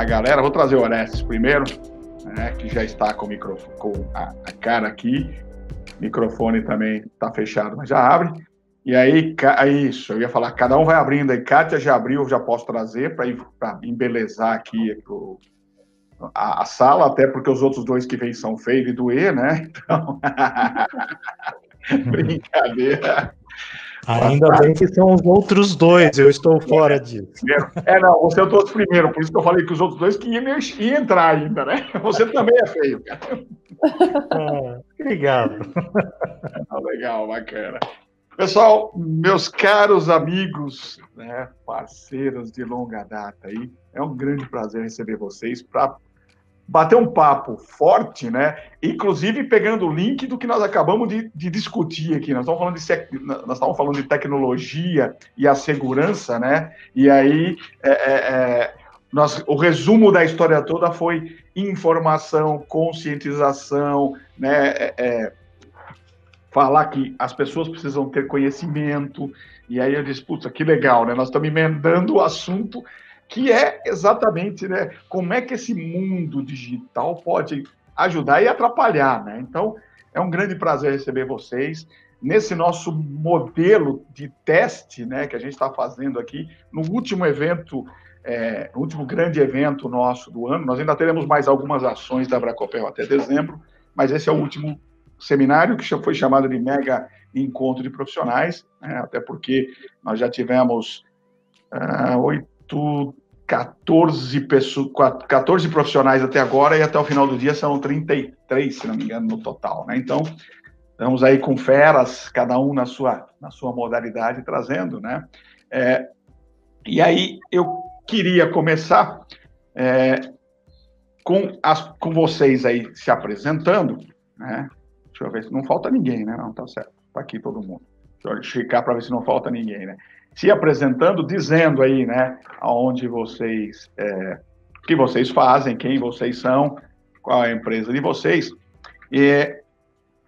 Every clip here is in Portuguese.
a galera. Vou trazer o Orestes primeiro, né, que já está com, o microfone, com a, a cara aqui. O microfone também está fechado, mas já abre. E aí, é isso, eu ia falar, cada um vai abrindo aí. Kátia já abriu, já posso trazer para embelezar aqui o, a, a, sala, até porque os outros dois que vêm são feio e doer, né? Então. Brincadeira. Ainda bem que são os outros dois, eu estou fora disso. É, não, você é o primeiro, por isso que eu falei que os outros dois que iam, iam entrar ainda, né? Você também é feio, cara. Ah, obrigado. legal, bacana. Pessoal, meus caros amigos, né, parceiros de longa data aí, é um grande prazer receber vocês para bater um papo forte, né? Inclusive pegando o link do que nós acabamos de, de discutir aqui. Nós estamos falando de nós estamos falando de tecnologia e a segurança, né? E aí é, é, é, nós, o resumo da história toda foi informação, conscientização, né? É, é, falar que as pessoas precisam ter conhecimento. E aí eu disse, puta, que legal, né? Nós estamos emendando o assunto que é exatamente né, como é que esse mundo digital pode ajudar e atrapalhar. Né? Então, é um grande prazer receber vocês nesse nosso modelo de teste né, que a gente está fazendo aqui no último evento, é, no último grande evento nosso do ano. Nós ainda teremos mais algumas ações da Bracopel até dezembro, mas esse é o último seminário que foi chamado de Mega Encontro de Profissionais, né, até porque nós já tivemos uh, oito 14, pessoas, 14 profissionais até agora e até o final do dia são 33, se não me engano, no total. Né? Então, estamos aí com feras, cada um na sua, na sua modalidade, trazendo. Né? É, e aí eu queria começar é, com, as, com vocês aí se apresentando. Né? Deixa eu ver se não falta ninguém, né? Não, tá certo. Está aqui todo mundo. Deixa eu checar para ver se não falta ninguém, né? Se apresentando, dizendo aí, né, aonde vocês, é, que vocês fazem, quem vocês são, qual é a empresa de vocês. E,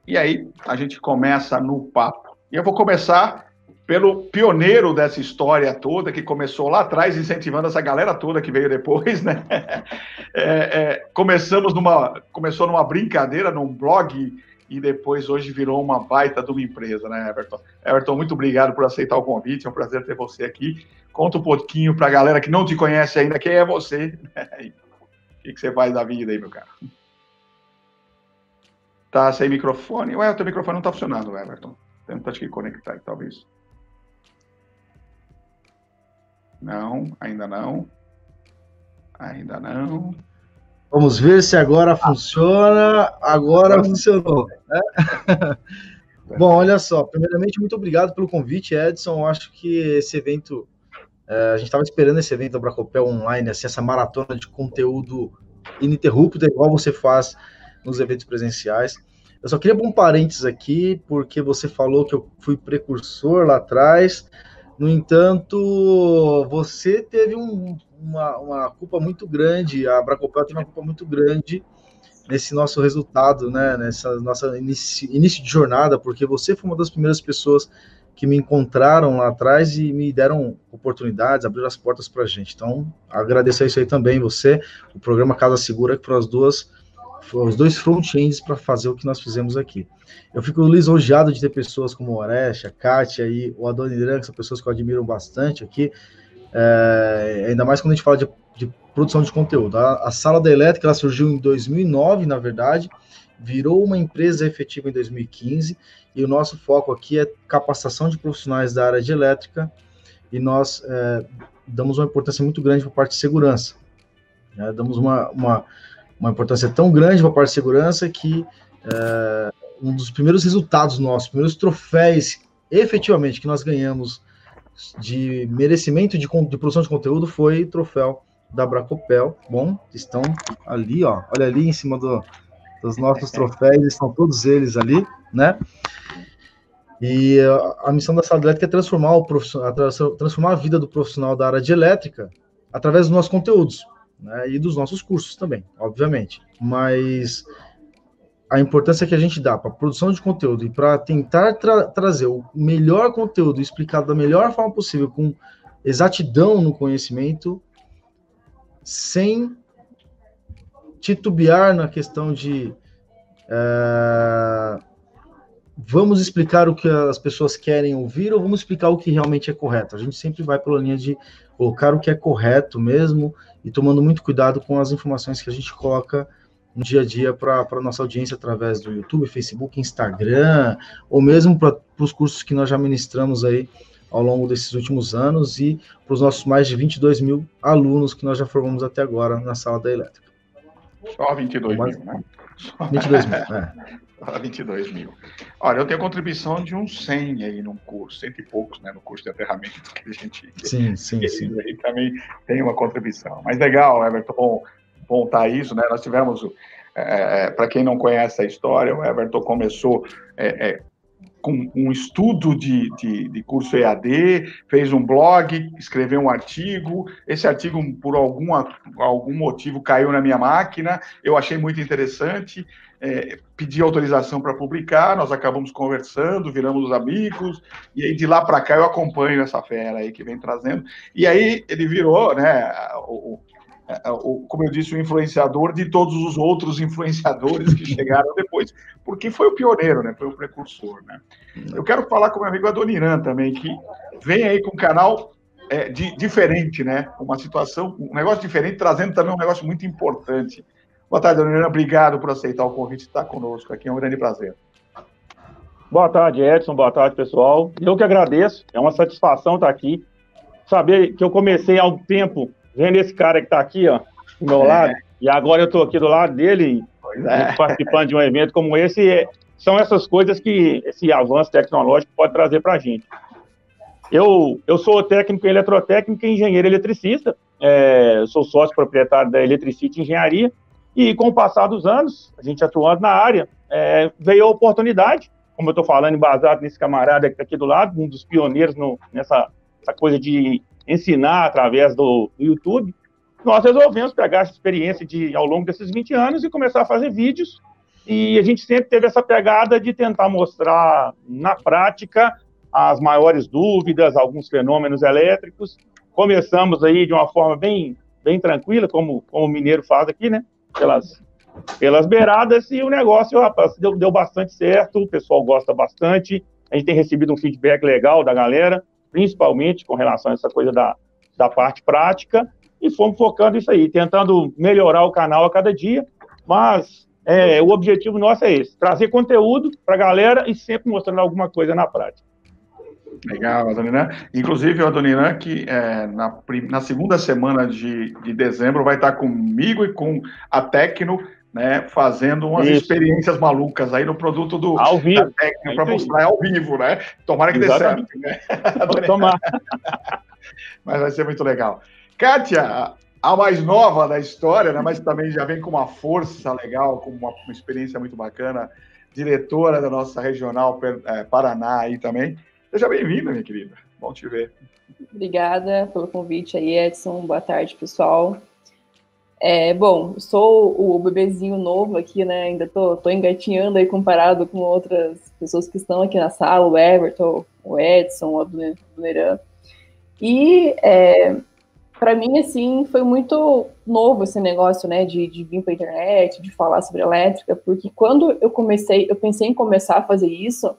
e aí a gente começa no papo. E eu vou começar pelo pioneiro dessa história toda, que começou lá atrás, incentivando essa galera toda que veio depois, né? É, é, começamos numa, começou numa brincadeira, num blog e depois hoje virou uma baita de uma empresa, né, Everton? Everton, muito obrigado por aceitar o convite, é um prazer ter você aqui. Conta um pouquinho para a galera que não te conhece ainda, quem é você, né? o que, você faz da vida aí, meu cara? Tá sem microfone? Ué, o teu microfone não tá funcionando, Everton. Tenta que conectar, talvez. Não, ainda não. Ainda não. Vamos ver se agora funciona. Agora funcionou. Né? Bom, olha só. Primeiramente, muito obrigado pelo convite, Edson. Eu acho que esse evento, é, a gente estava esperando esse evento da Bracopel online, assim, essa maratona de conteúdo ininterrupto, igual você faz nos eventos presenciais. Eu só queria um parênteses aqui, porque você falou que eu fui precursor lá atrás. No entanto, você teve um, uma, uma culpa muito grande, a Bracopel teve uma culpa muito grande nesse nosso resultado, né, nessa nossa início, início de jornada, porque você foi uma das primeiras pessoas que me encontraram lá atrás e me deram oportunidades, abriram as portas para a gente. Então, agradeço isso aí também, você, o programa Casa Segura, que foram as duas, foram os dois front-ends para fazer o que nós fizemos aqui. Eu fico lisonjeado de ter pessoas como o Oreste, a Kátia e o Adoniran, que são pessoas que eu admiro bastante aqui, é, ainda mais quando a gente fala de, de produção de conteúdo. A, a, Sala da Elétrica ela surgiu em 2009, na verdade, virou uma empresa efetiva em 2015, e o nosso foco aqui é capacitação de profissionais da área de elétrica, e nós é, damos uma importância muito grande para a parte de segurança. Né? Damos uma, uma, uma importância tão grande para a parte de segurança que é, um dos primeiros resultados nossos, primeiros troféus efetivamente que nós ganhamos de merecimento de, de produção de conteúdo foi troféu da Bracopel. Bom, estão ali, ó. Olha ali em cima do, dos nossos troféus, estão todos eles ali, né? E a, a missão da sala elétrica é transformar, o transformar a vida do profissional da área de elétrica através dos nossos conteúdos, né? E dos nossos cursos também, obviamente. Mas a importância que a gente dá para produção de conteúdo e para tentar tra trazer o melhor conteúdo explicado da melhor forma possível, com exatidão no conhecimento, sem titubear na questão de é, vamos explicar o que as pessoas querem ouvir ou vamos explicar o que realmente é correto. A gente sempre vai pela linha de colocar o que é correto mesmo e tomando muito cuidado com as informações que a gente coloca no dia a dia para a nossa audiência através do YouTube, Facebook, Instagram, ou mesmo para os cursos que nós já ministramos aí ao longo desses últimos anos e para os nossos mais de 22 mil alunos que nós já formamos até agora na sala da elétrica. Só 22 Mas, mil, né? 22 mil, é. Só 22 mil. Olha, eu tenho contribuição de uns 100 aí num curso, cento e poucos, né, no curso de aterramento que a gente... Sim, sim, sim. Aí também tem uma contribuição. Mas legal, Everton, bom, tá isso, né? Nós tivemos... É, é para quem não conhece a história, o Everton começou é, é, com um estudo de, de, de, curso EAD, fez um blog, escreveu um artigo. Esse artigo, por alguma, algum motivo, caiu na minha máquina. Eu achei muito interessante, é, pedi autorização para publicar. Nós acabamos conversando, viramos amigos. E aí, de lá para cá, eu acompanho essa fera aí que vem trazendo. E aí, ele virou, né, o, é, é, como eu disse, o influenciador de todos os outros influenciadores que chegaram depois, porque foi o pioneiro, né? Foi o precursor, né? Eu quero falar com o meu amigo Adoniran também, que vem aí com um canal é, de, diferente, né? Uma situação, um negócio diferente, trazendo também um negócio muito importante. Boa tarde, Adoniran. Obrigado por aceitar o convite de estar conosco aqui. É um grande prazer. Boa tarde, Edson. Boa tarde, pessoal. Eu que agradeço. É uma satisfação estar aqui. Saber que eu comecei há um tempo vendo esse cara que está aqui, ó, do meu é. lado, e agora eu estou aqui do lado dele, é. participando de um evento como esse, é, são essas coisas que esse avanço tecnológico pode trazer para a gente. Eu, eu sou técnico em eletrotécnica e engenheiro eletricista, é, sou sócio proprietário da Eletricity Engenharia, e com o passar dos anos, a gente atuando na área, é, veio a oportunidade, como eu estou falando, embasado nesse camarada que está aqui do lado, um dos pioneiros no, nessa coisa de ensinar através do, YouTube, nós resolvemos pegar essa experiência de ao longo desses 20 anos e começar a fazer vídeos. E a gente sempre teve essa pegada de tentar mostrar na prática as maiores dúvidas, alguns fenômenos elétricos. Começamos aí de uma forma bem, bem tranquila, como, como o mineiro faz aqui, né? Pelas, pelas beiradas, e o negócio, rapaz, deu, deu bastante certo, o pessoal gosta bastante, a gente tem recebido um feedback legal da galera principalmente com relação a essa coisa da, da parte prática, e fomos focando isso aí, tentando melhorar o canal a cada dia, mas é, o objetivo nosso é esse, trazer conteúdo para a galera e sempre mostrando alguma coisa na prática. Legal, Adoniran. Inclusive, o Adoniran, que é, na, na segunda semana de, de dezembro vai estar comigo e com a Tecno né, fazendo umas Isso. experiências malucas aí no produto do ao vivo técnica para mostrar ao vivo, né? Tomara que Exatamente. dê certo, né? Tomar. Mas vai ser muito legal. Kátia, a mais nova da história, né, mas também já vem com uma força legal, com uma, uma experiência muito bacana, diretora da nossa regional é, Paraná aí também. Seja bem-vinda, minha querida. Bom te ver. Obrigada pelo convite aí, Edson. Boa tarde, pessoal. É, bom, sou o bebezinho novo aqui, né? Ainda tô, tô engatinhando aí comparado com outras pessoas que estão aqui na sala, o Everton, o Edson, o Abneran. E é, para mim, assim, foi muito novo esse negócio, né, de, de vir para internet, de falar sobre elétrica, porque quando eu comecei, eu pensei em começar a fazer isso,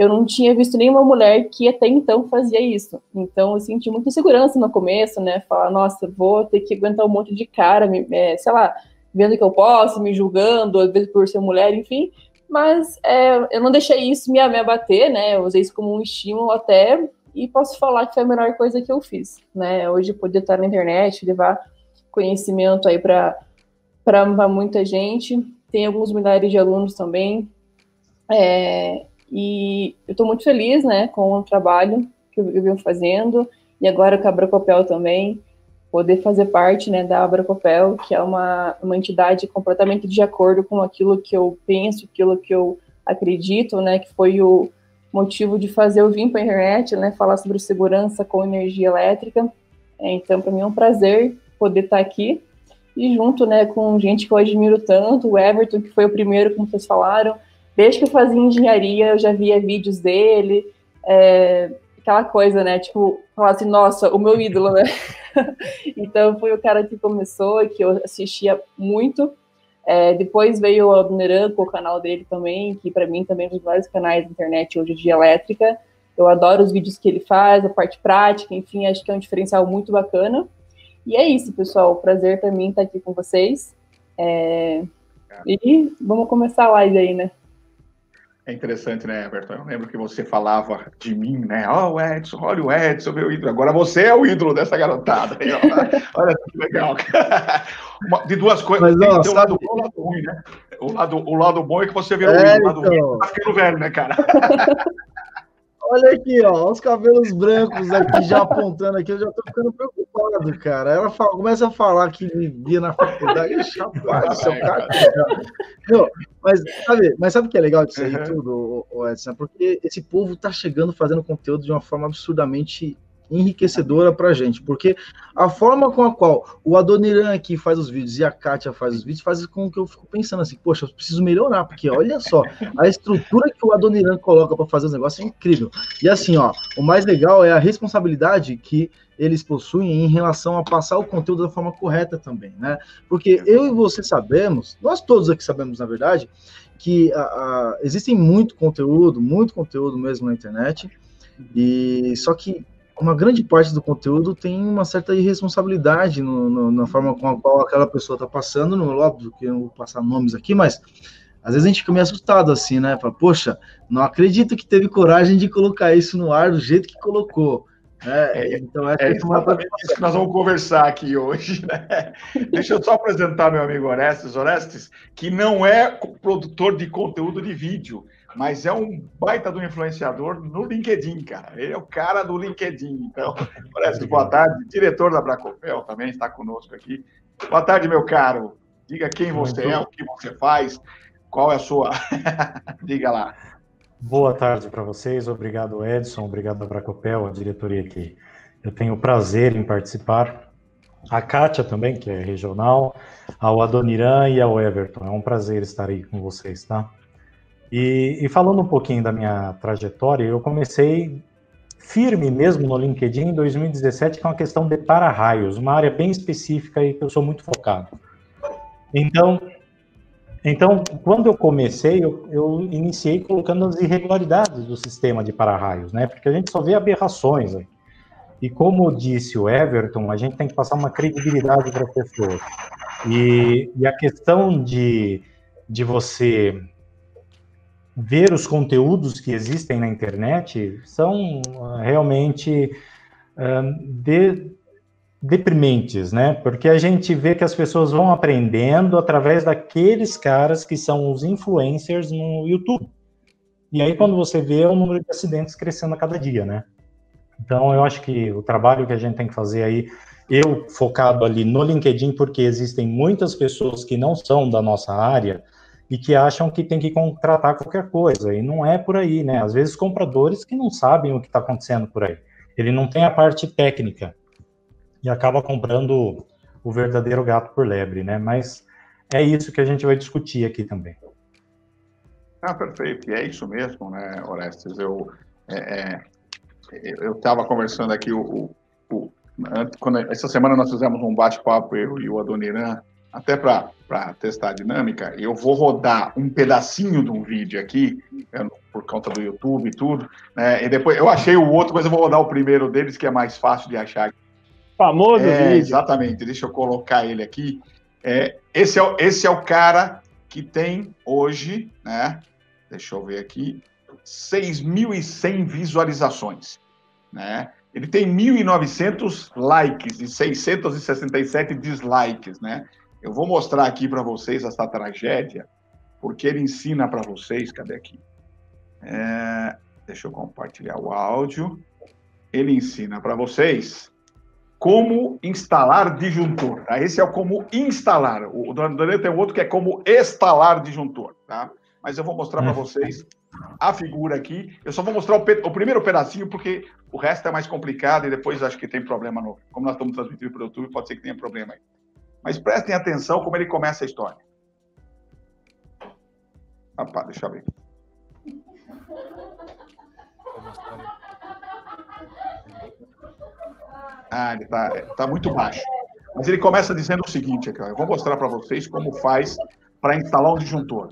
eu não tinha visto nenhuma mulher que até então fazia isso. Então, eu senti muita insegurança no começo, né? Falar, nossa, vou ter que aguentar um monte de cara, me, é, sei lá, vendo que eu posso, me julgando, às vezes por ser mulher, enfim. Mas é, eu não deixei isso me, me abater, né? Eu usei isso como um estímulo até, e posso falar que foi a melhor coisa que eu fiz, né? Hoje poder estar na internet, levar conhecimento aí para muita gente. Tem alguns milhares de alunos também. É, e eu estou muito feliz, né, com o trabalho que eu, venho fazendo, e agora com a Abracopel também, poder fazer parte, né, da Abracopel, que é uma, uma entidade completamente de acordo com aquilo que eu penso, aquilo que eu acredito, né, que foi o motivo de fazer eu vir para a internet, né, falar sobre segurança com energia elétrica. É, então, para mim é um prazer poder estar aqui e junto, né, com gente que eu admiro tanto, o Everton, que foi o primeiro, como vocês falaram, Desde que eu fazia engenharia, eu já via vídeos dele, é, aquela coisa, né? Tipo, falar assim, nossa, o meu ídolo, né? então foi o cara que começou, que eu assistia muito. É, depois veio o Adoniran com o canal dele também, que para mim também é um dos vários canais da internet hoje de elétrica. Eu adoro os vídeos que ele faz, a parte prática, enfim, acho que é um diferencial muito bacana. E é isso, pessoal. Prazer também estar aqui com vocês. É... E vamos começar a live aí, né? É interessante, né, Everton? Eu lembro que você falava de mim, né? Ó, oh, Edson, olha o Edson, meu ídolo. Agora você é o ídolo dessa garotada. Aí, olha que legal. de duas coisas. Mas, ó, tem, sabe... o lado bom e o lado ruim, né? O lado, o lado bom é que você vê é, o ídolo. O lado então... ruim tá ficando velho, né, cara? Olha aqui, ó, os cabelos brancos aqui já apontando aqui, eu já tô ficando preocupado, cara. Ela fala, começa a falar que vivia na faculdade, rapaz, seu cara. Não, mas sabe, mas sabe o que é legal disso aí uhum. tudo, Edson? Porque esse povo tá chegando fazendo conteúdo de uma forma absurdamente enriquecedora para a gente, porque a forma com a qual o Adoniran aqui faz os vídeos e a Kátia faz os vídeos faz com que eu fico pensando assim, poxa, eu preciso melhorar, porque olha só, a estrutura que o Adoniran coloca para fazer os negócios é incrível. E assim, ó, o mais legal é a responsabilidade que eles possuem em relação a passar o conteúdo da forma correta também, né? Porque eu e você sabemos, nós todos aqui sabemos, na verdade, que a, a, existem muito conteúdo, muito conteúdo mesmo na internet, e só que uma grande parte do conteúdo tem uma certa irresponsabilidade no, no, na forma com a qual aquela pessoa está passando, no óbvio que eu não vou passar nomes aqui, mas às vezes a gente fica meio assustado assim, né? Fala, poxa, não acredito que teve coragem de colocar isso no ar do jeito que colocou. É, é, então é, é exatamente isso que nós vamos conversar aqui hoje. Né? Deixa eu só apresentar meu amigo Orestes. Orestes, que não é produtor de conteúdo de vídeo, mas é um baita do influenciador no LinkedIn, cara. Ele é o cara do LinkedIn. Então, parece boa tarde. Diretor da Bracopel também está conosco aqui. Boa tarde, meu caro. Diga quem você é, o que você faz, qual é a sua. Diga lá. Boa tarde para vocês. Obrigado, Edson. Obrigado, Bracopel, a diretoria aqui. Eu tenho o prazer em participar. A Kátia também, que é regional, ao Adoniran e ao Everton. É um prazer estar aí com vocês, tá? E, e, falando um pouquinho da minha trajetória, eu comecei firme mesmo no LinkedIn em 2017 com a questão de para-raios, uma área bem específica e que eu sou muito focado. Então, então quando eu comecei, eu, eu iniciei colocando as irregularidades do sistema de para-raios, né? Porque a gente só vê aberrações. E como disse o Everton, a gente tem que passar uma credibilidade para as pessoas. E, e a questão de, de você ver os conteúdos que existem na internet são ah, realmente uh, de, deprimentes, né? Porque a gente vê que as pessoas vão aprendendo através daqueles caras que são os influencers no YouTube. E aí, quando você vê o número de acidentes crescendo a cada dia, né? Então, eu acho que o trabalho que a gente tem que fazer aí, eu focado ali no LinkedIn, porque existem muitas pessoas que não são da nossa área, e que acham que tem que contratar qualquer coisa, e não é por aí, né? Às vezes compradores que não sabem o que está acontecendo por aí. Ele não tem a parte técnica e acaba comprando o verdadeiro gato por lebre, né? Mas é isso que a gente vai discutir aqui também. Ah, perfeito. E é isso mesmo, né, Orestes? Eu é, é eu estava conversando aqui o, o, o quando, essa semana nós fizemos um bate-papo eu e o Adoniran até para testar a dinâmica, eu vou rodar um pedacinho de um vídeo aqui, por conta do YouTube e tudo, né? E depois eu achei o outro, mas eu vou rodar o primeiro deles, que é mais fácil de achar. Famoso é, vídeo. Exatamente, deixa eu colocar ele aqui. É, esse, é, esse é o cara que tem hoje, né? Deixa eu ver aqui, 6.100 visualizações, né? Ele tem 1.900 likes e 667 dislikes, né? Eu vou mostrar aqui para vocês essa tragédia, porque ele ensina para vocês. Cadê aqui? É, deixa eu compartilhar o áudio. Ele ensina para vocês como instalar disjuntor. Tá? Esse é o como instalar. O Daniel tem outro que é como instalar disjuntor. Tá? Mas eu vou mostrar para vocês a figura aqui. Eu só vou mostrar o, o, primeiro pedacinho, porque o resto é mais complicado e depois acho que tem problema. No, como nós estamos transmitindo para o YouTube, pode ser que tenha problema aí. Mas prestem atenção como ele começa a história. Opa, deixa eu ver. Ah, ele está tá muito baixo. Mas ele começa dizendo o seguinte aqui, ó, eu vou mostrar para vocês como faz para instalar um disjuntor.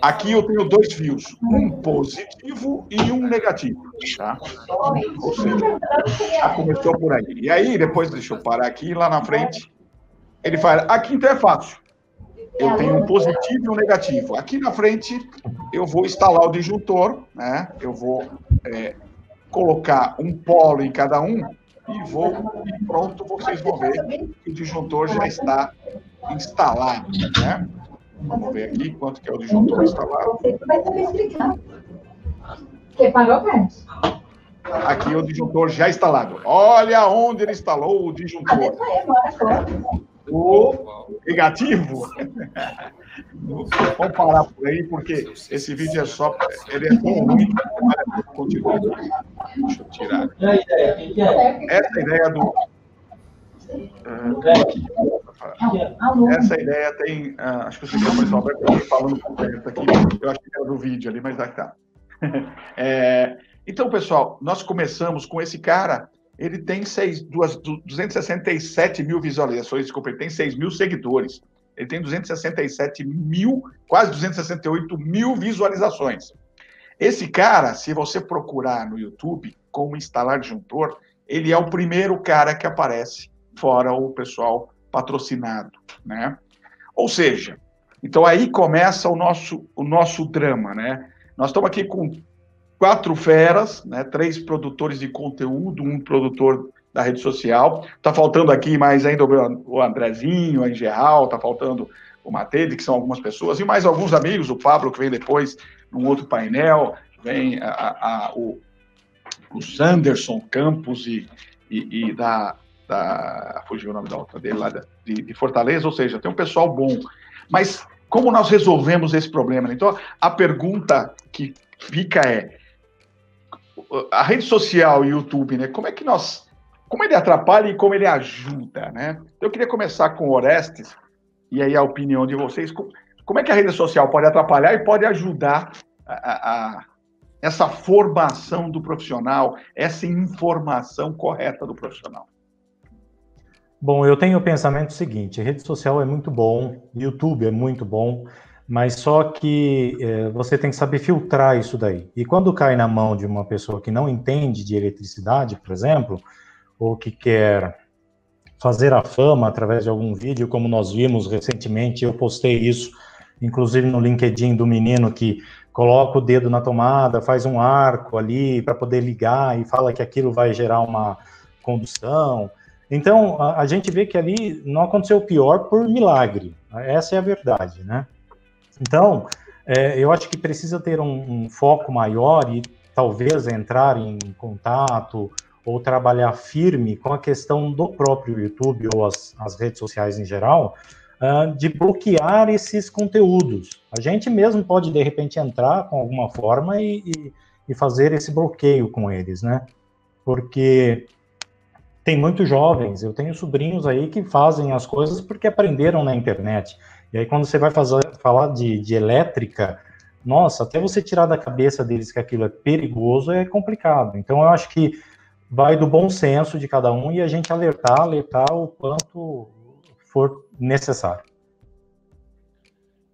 Aqui eu tenho dois fios, um positivo e um negativo, tá? Ou seja, já começou por aí. E aí, depois, deixa eu parar aqui, lá na frente, ele fala, aqui então é fácil. Eu tenho um positivo e um negativo. Aqui na frente, eu vou instalar o disjuntor, né? Eu vou é, colocar um polo em cada um e vou e pronto, vocês vão ver que o disjuntor já está instalado, né? Vamos ver aqui quanto que é o disjuntor instalado. Você vai saber explicar. Você pagou, Carlos? Aqui o disjuntor já instalado. Olha onde ele instalou o disjuntor. O negativo. Vamos parar por aí, porque esse vídeo é só. Ele é tão ruim. Continua. Deixa eu tirar. Essa ideia do. Essa ideia tem. Uh, acho que você quer o Alberto falando com perto aqui. Eu acho que era do vídeo ali, mas dá que tá. É, então, pessoal, nós começamos com esse cara. Ele tem seis, duas, 267 mil visualizações, desculpa, ele tem 6 mil seguidores. Ele tem 267 mil, quase 268 mil visualizações. Esse cara, se você procurar no YouTube como instalar disjuntor, ele é o primeiro cara que aparece fora o pessoal patrocinado, né? Ou seja, então aí começa o nosso, o nosso drama, né? Nós estamos aqui com quatro feras, né? Três produtores de conteúdo, um produtor da rede social. Está faltando aqui mais ainda o Andrezinho, a Engeral, está faltando o Matede, que são algumas pessoas, e mais alguns amigos, o Pablo, que vem depois num outro painel, vem a, a, o, o Sanderson Campos e, e, e da, da. Fugiu o nome da outra dele lá de, de, Fortaleza, ou seja, tem um pessoal bom. Mas como nós resolvemos esse problema? Então, a pergunta que fica é: a rede social e o YouTube, né? Como é que nós. Como ele atrapalha e como ele ajuda, né? Eu queria começar com Orestes, e aí a opinião de vocês. Como é que a rede social pode atrapalhar e pode ajudar a, a essa formação do profissional, essa informação correta do profissional? Bom, eu tenho o pensamento seguinte: rede social é muito bom, YouTube é muito bom, mas só que é, você tem que saber filtrar isso daí. E quando cai na mão de uma pessoa que não entende de eletricidade, por exemplo, ou que quer fazer a fama através de algum vídeo, como nós vimos recentemente, eu postei isso, inclusive no LinkedIn do menino que coloca o dedo na tomada, faz um arco ali para poder ligar e fala que aquilo vai gerar uma condução. Então, a, a, gente vê que ali não aconteceu o pior por milagre. Essa é a verdade, né? Então, é, eu acho que precisa ter um, um, foco maior e talvez entrar em contato ou trabalhar firme com a questão do próprio YouTube ou as, as redes sociais em geral, uh, de bloquear esses conteúdos. A gente mesmo pode, de repente, entrar com alguma forma e, e, e fazer esse bloqueio com eles, né? Porque tem muitos jovens, eu tenho sobrinhos aí que fazem as coisas porque aprenderam na internet. E aí, quando você vai fazer, falar de, de elétrica, nossa, até você tirar da cabeça deles que aquilo é perigoso é complicado. Então, eu acho que vai do bom senso de cada um e a gente alertar, alertar o quanto for necessário.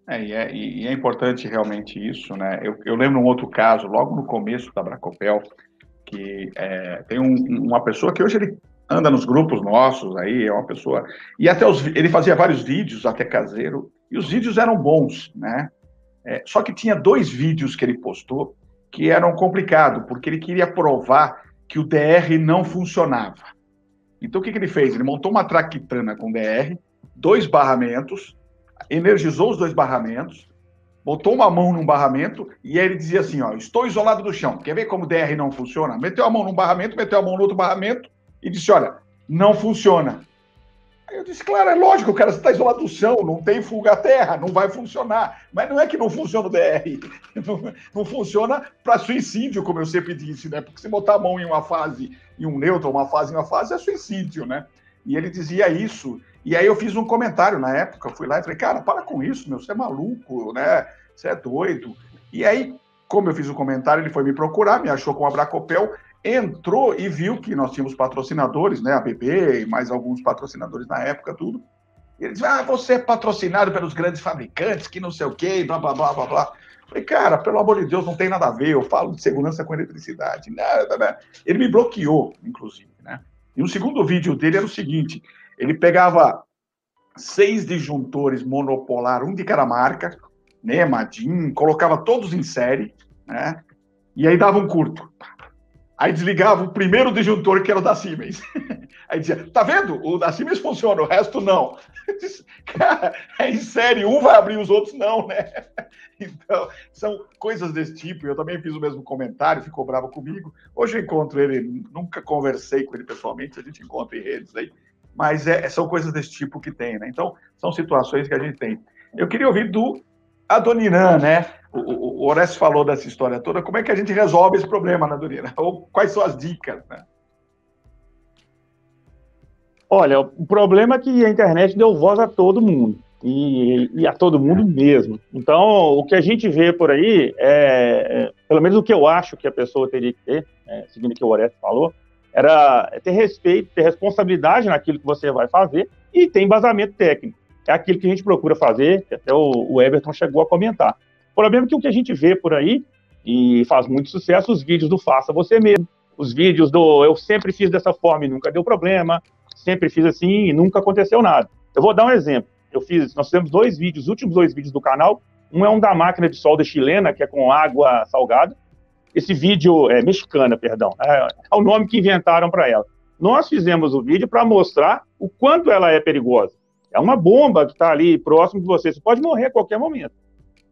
É, e, é, e é importante realmente isso, né? Eu, eu, lembro um outro caso, logo no começo da Bracopel, que é, tem um, uma pessoa que hoje ele anda nos grupos nossos aí, é uma pessoa. E até os, ele fazia vários vídeos, até caseiro, e os vídeos eram bons, né? É, só que tinha dois vídeos que ele postou que eram complicados, porque ele queria provar que o DR não funcionava. Então o que, que ele fez? Ele montou uma traquitana com DR, dois barramentos, energizou os dois barramentos, botou uma mão num barramento e aí ele dizia assim: ó, estou isolado do chão. Quer ver como o DR não funciona? Meteu a mão num barramento, meteu a mão no outro barramento e disse: Olha, não funciona. Aí eu disse: Claro, é lógico, o cara está isolado do chão, não tem fuga à terra, não vai funcionar. Mas não é que não funciona o DR, não, não funciona para suicídio, como eu sempre disse, né? Porque se botar a mão em uma fase, em um neutro, uma fase em uma fase, é suicídio, né? E ele dizia isso. E aí eu fiz um comentário na época, fui lá e falei: Cara, para com isso, meu, você é maluco, né? Você é doido. E aí como eu fiz o comentário, ele foi me procurar, me achou com a Bracopel, entrou e viu que nós tínhamos patrocinadores, né? A BB e mais alguns patrocinadores na época, tudo. E ele disse: Ah, você é patrocinado pelos grandes fabricantes, que não sei o quê, blá, blá, blá, blá, blá. Falei, cara, pelo amor de Deus, não tem nada a ver. Eu falo de segurança com eletricidade. Nada. Ele me bloqueou, inclusive, né? E o segundo vídeo dele era o seguinte: ele pegava seis disjuntores monopolar, um de cada marca, né, Madin, colocava todos em série, né? E aí dava um curto. Aí desligava o primeiro disjuntor, que era o da Siemens. Aí dizia, tá vendo? O da Siemens funciona, o resto não. Cara, é em série, um vai abrir, os outros não, né? Então, são coisas desse tipo. Eu também fiz o mesmo comentário, ficou bravo comigo. Hoje eu encontro ele, nunca conversei com ele pessoalmente, a gente encontra em redes aí. Mas é, são coisas desse tipo que tem, né? Então, são situações que a gente tem. Eu queria ouvir do Adoniran, né? O, o, falou dessa história toda. Como é que a gente resolve esse problema, né, Adoniran? Ou quais são as dicas, né? Olha, o problema é que a internet deu voz a todo mundo. E, e, a todo mundo mesmo. Então, o que a gente vê por aí, é, pelo menos o que eu acho que a pessoa teria que ter, é, seguindo o que o Orestes falou, era ter respeito, ter responsabilidade naquilo que você vai fazer e ter embasamento técnico. É aquilo que a gente procura fazer, até o, Everton chegou a comentar. O problema é que o que a gente vê por aí, e faz muito sucesso, os vídeos do faça você mesmo, os vídeos do eu sempre fiz dessa forma e nunca deu problema, sempre fiz assim e nunca aconteceu nada. Eu vou dar um exemplo. Eu fiz, nós temos dois vídeos, os últimos dois vídeos do canal. Um é um da máquina de solda chilena, que é com água salgada. Esse vídeo é mexicana, perdão, é, é o nome que inventaram para ela. Nós fizemos o vídeo para mostrar o quanto ela é perigosa. É uma bomba que está ali próximo de você. Você pode morrer a qualquer momento.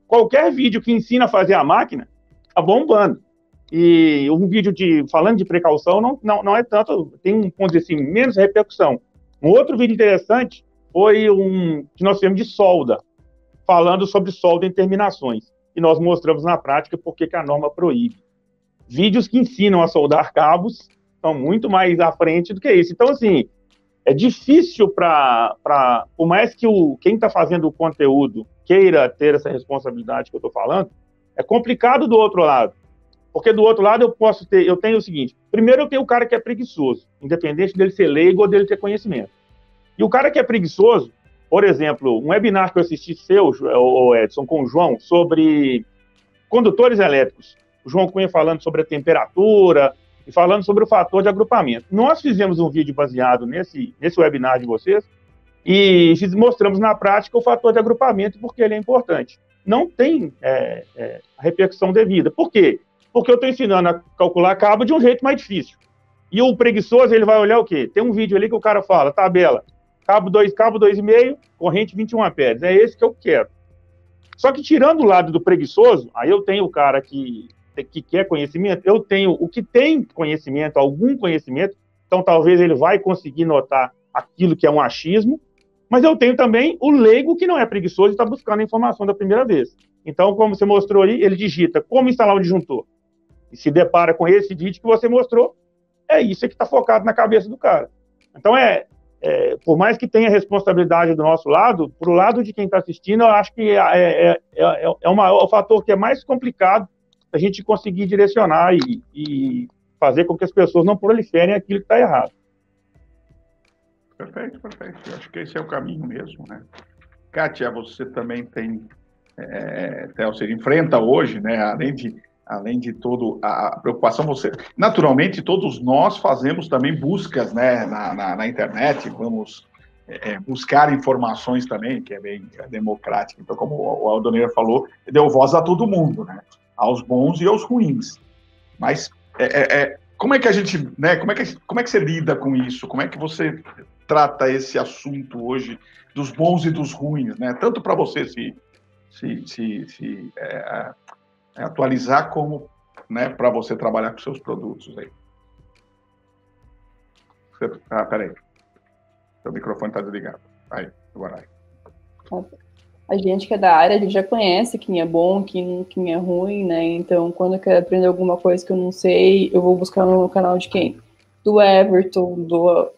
Qualquer vídeo que ensina a fazer a máquina está bombando. E um vídeo de falando de precaução não, não, não é tanto, tem um ponto assim, menos repercussão. Um outro vídeo interessante foi um que nós fizemos de solda, falando sobre solda em terminações. E nós mostramos na prática porque que a norma proíbe. Vídeos que ensinam a soldar cabos são muito mais à frente do que isso. Então, assim, é difícil para. Por mais que o, quem está fazendo o conteúdo queira ter essa responsabilidade que eu estou falando, é complicado do outro lado. Porque do outro lado eu posso ter, eu tenho o seguinte: primeiro eu tenho o cara que é preguiçoso, independente dele ser leigo ou dele ter conhecimento. E o cara que é preguiçoso, por exemplo, um webinar que eu assisti seu, o Edson, com o João, sobre condutores elétricos. O João Cunha falando sobre a temperatura e falando sobre o fator de agrupamento. Nós fizemos um vídeo baseado nesse, nesse webinar de vocês e mostramos na prática o fator de agrupamento porque ele é importante. Não tem é, é, repercussão devida. Por quê? porque eu estou ensinando a calcular cabo de um jeito mais difícil. E o preguiçoso, ele vai olhar o quê? Tem um vídeo ali que o cara fala, tabela, cabo 2, cabo 2,5, corrente 21 amperes. É esse que eu quero. Só que tirando o lado do preguiçoso, aí eu tenho o cara que, que quer conhecimento, eu tenho o que tem conhecimento, algum conhecimento, então talvez ele vai conseguir notar aquilo que é um achismo, mas eu tenho também o leigo que não é preguiçoso e está buscando a informação da primeira vez. Então, como você mostrou aí, ele digita como instalar um disjuntor e se depara com esse vídeo que você mostrou, é isso que está focado na cabeça do cara. Então, é, é, por mais que tenha responsabilidade do nosso lado, para o lado de quem está assistindo, eu acho que é, é, é, é, uma, é o fator que é mais complicado a gente conseguir direcionar e, e fazer com que as pessoas não proliferem aquilo que está errado. Perfeito, perfeito. Eu acho que esse é o caminho mesmo, né? Kátia, você também tem, é, você enfrenta hoje, né, além de além de todo a preocupação, você naturalmente todos nós fazemos também buscas né, na, na, na internet, vamos é, buscar informações também, que é bem é democrático. Então, como o Aldoneira falou, deu voz a todo mundo, né, aos bons e aos ruins. Mas é, é, é, como é que a gente, né, como é que como é que você lida com isso? Como é que você trata esse assunto hoje dos bons e dos ruins, né? Tanto para você se se, se, se é, é atualizar como né, para você trabalhar com seus produtos aí. Você, ah, peraí. Seu microfone está desligado. Aí, agora aí. A gente que é da área, a gente já conhece quem é bom, quem, quem é ruim, né? Então, quando eu quero aprender alguma coisa que eu não sei, eu vou buscar no canal de quem? Do Everton, do,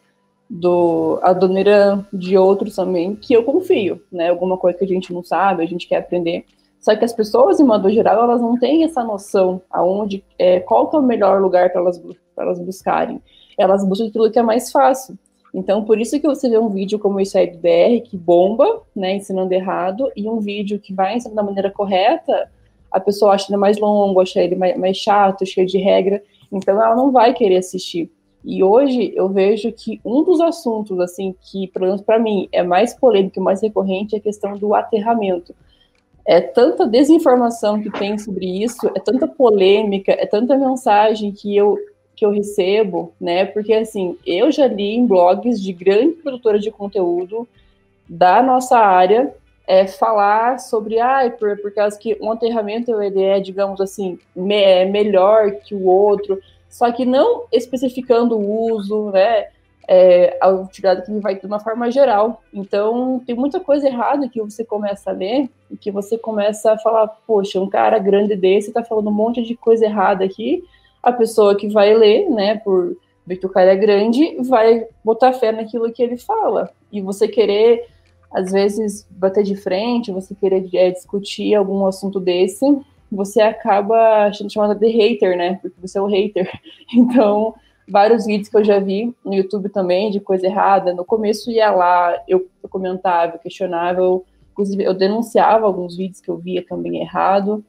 do Adoniran, de outros também, que eu confio, né? Alguma coisa que a gente não sabe, a gente quer aprender. Só que as pessoas, em modo geral, elas não têm essa noção aonde, é, qual que é o melhor lugar para elas, elas buscarem. Elas buscam aquilo que é mais fácil. Então, por isso que você vê um vídeo como esse aí do BR, que bomba, né, ensinando errado, e um vídeo que vai ensinando da maneira correta, a pessoa acha ele mais longo, acha ele mais, mais chato, cheio de regra, então ela não vai querer assistir. E hoje eu vejo que um dos assuntos, assim, que, pelo menos para mim, é mais polêmico e mais recorrente é a questão do aterramento. É tanta desinformação que tem sobre isso, é tanta polêmica, é tanta mensagem que eu que eu recebo, né? Porque assim, eu já li em blogs de grande produtora de conteúdo da nossa área é, falar sobre, ah, por, por causa que um aterramento ele é, digamos assim, me, é melhor que o outro, só que não especificando o uso, né? É, a utilidade que vai de uma forma geral. Então, tem muita coisa errada que você começa a ler e que você começa a falar, poxa, um cara grande desse está falando um monte de coisa errada aqui, a pessoa que vai ler, né, por ver que o cara é grande, vai botar fé naquilo que ele fala. E você querer, às vezes, bater de frente, você querer é, discutir algum assunto desse, você acaba sendo chamada de hater, né? Porque você é o hater. Então, vários vídeos que eu já vi no YouTube também de coisa errada. No começo ia lá, eu comentava, questionava, eu, inclusive eu denunciava alguns vídeos que eu via também errado.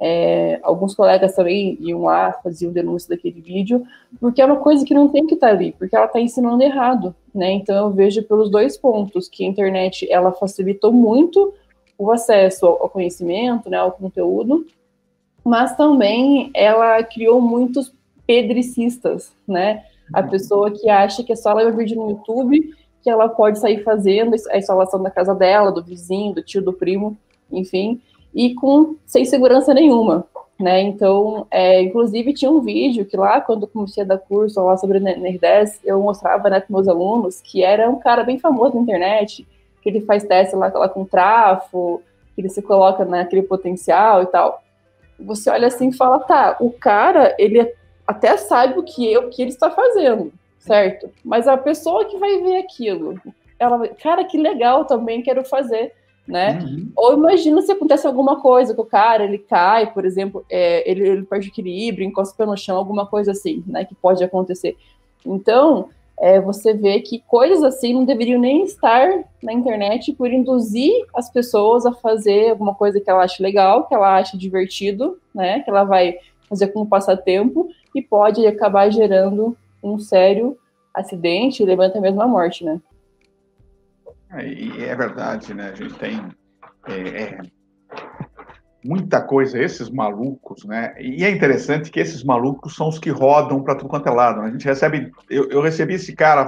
É, alguns colegas também iam lá, faziam denúncia daquele vídeo, porque é uma coisa que não tem que estar tá ali, porque ela está ensinando errado, né? Então eu vejo pelos dois pontos que a internet ela facilitou muito o acesso ao conhecimento, né, ao conteúdo, mas também ela criou muitos pedricistas, né? A uhum. pessoa que acha que é só ela ver vídeo no YouTube que ela pode sair fazendo a instalação da casa dela, do vizinho, do tio, do primo, enfim, e com sem segurança nenhuma, né? Então, é, inclusive tinha um vídeo que lá quando comecei a dar curso lá sobre Nerd10, eu mostrava né, para meus alunos que era um cara bem famoso na internet, que ele faz teste lá, lá com trafo, que ele se coloca naquele potencial e tal. Você olha assim e fala, tá, o cara, ele até sabe o que, o que ele está fazendo, certo? Mas a pessoa que vai ver aquilo, ela, cara, que legal também, quero fazer né? Uhum. Ou imagina se acontece alguma coisa com o cara, ele cai, por exemplo, é, ele, ele perde equilíbrio, encosta o pé no chão, alguma coisa assim, né? Que pode acontecer. Então, é, você vê que coisas assim não deveriam nem estar na internet por induzir as pessoas a fazer alguma coisa que ela acha legal, que ela acha divertido, né? Que ela vai fazer como passatempo e pode acabar gerando um sério acidente, levando até mesmo a morte, né? É, é verdade, né? A gente tem é, é, muita coisa, esses malucos, né? E é interessante que esses malucos são os que rodam para tudo quanto é lado. Né? A gente recebe, eu, eu recebi esse cara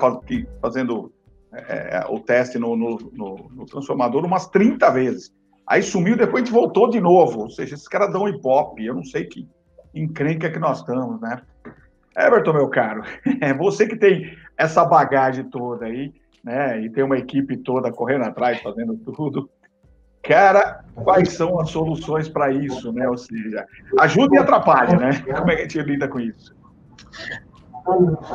fazendo é, é, o teste no, no, no, no, transformador umas 30 vezes. Aí sumiu, depois voltou de novo. Ou seja, esses caras dão hip-hop. Eu não sei que encrenca que nós estamos, né? Everton, meu caro, você que tem essa bagagem toda aí né? E tem uma equipe toda correndo atrás, fazendo tudo. Cara, quais são as soluções para isso, né? Ou seja, ajuda e atrapalha, né? Como é que a gente lida com isso?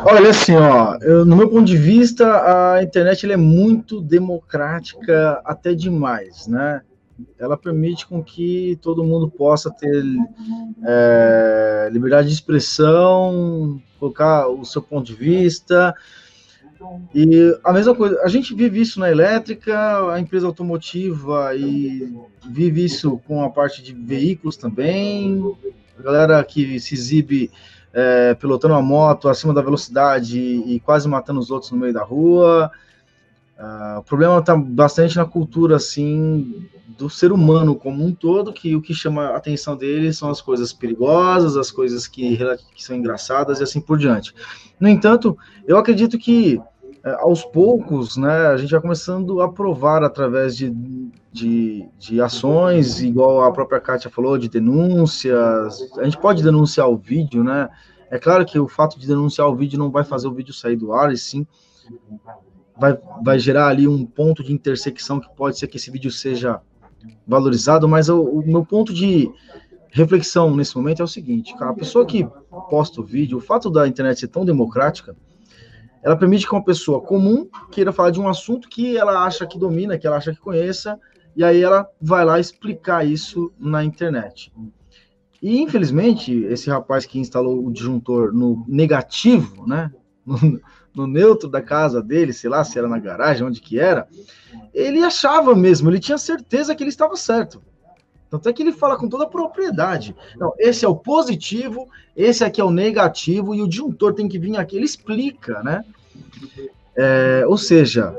Olha assim, ó, eu, no meu ponto de vista, a internet é muito democrática até demais, né? Ela permite com que todo mundo possa ter é, liberdade de expressão, colocar o seu ponto de vista, e a mesma coisa, a gente vive isso na elétrica, a empresa automotiva e vive isso com a parte de veículos também, a galera que se exibe é, pilotando uma moto acima da velocidade e quase matando os outros no meio da rua. Uh, o problema está bastante na cultura assim do ser humano como um todo, que o que chama a atenção dele são as coisas perigosas, as coisas que, que são engraçadas e assim por diante. No entanto, eu acredito que é, aos poucos, né, a gente vai começando a provar através de, de, de, ações, igual a própria Kátia falou, de denúncias. A gente pode denunciar o vídeo, né? É claro que o fato de denunciar o vídeo não vai fazer o vídeo sair do ar, e sim vai, vai gerar ali um ponto de intersecção que pode ser que esse vídeo seja valorizado, mas o, o meu ponto de reflexão nesse momento é o seguinte, cara, a pessoa que posta o vídeo, o fato da internet ser tão democrática, ela permite que uma pessoa comum queira falar de um assunto que ela acha que domina, que ela acha que conheça, e aí ela vai lá explicar isso na internet. E infelizmente, esse rapaz que instalou o disjuntor no negativo, né? No, no, neutro da casa dele, sei lá se era na garagem, onde que era, ele achava mesmo, ele tinha certeza que ele estava certo. Tanto é que ele fala com toda a propriedade. Não, esse é o positivo, esse aqui é o negativo, e o disjuntor tem que vir aqui. Ele explica, né? É, ou seja,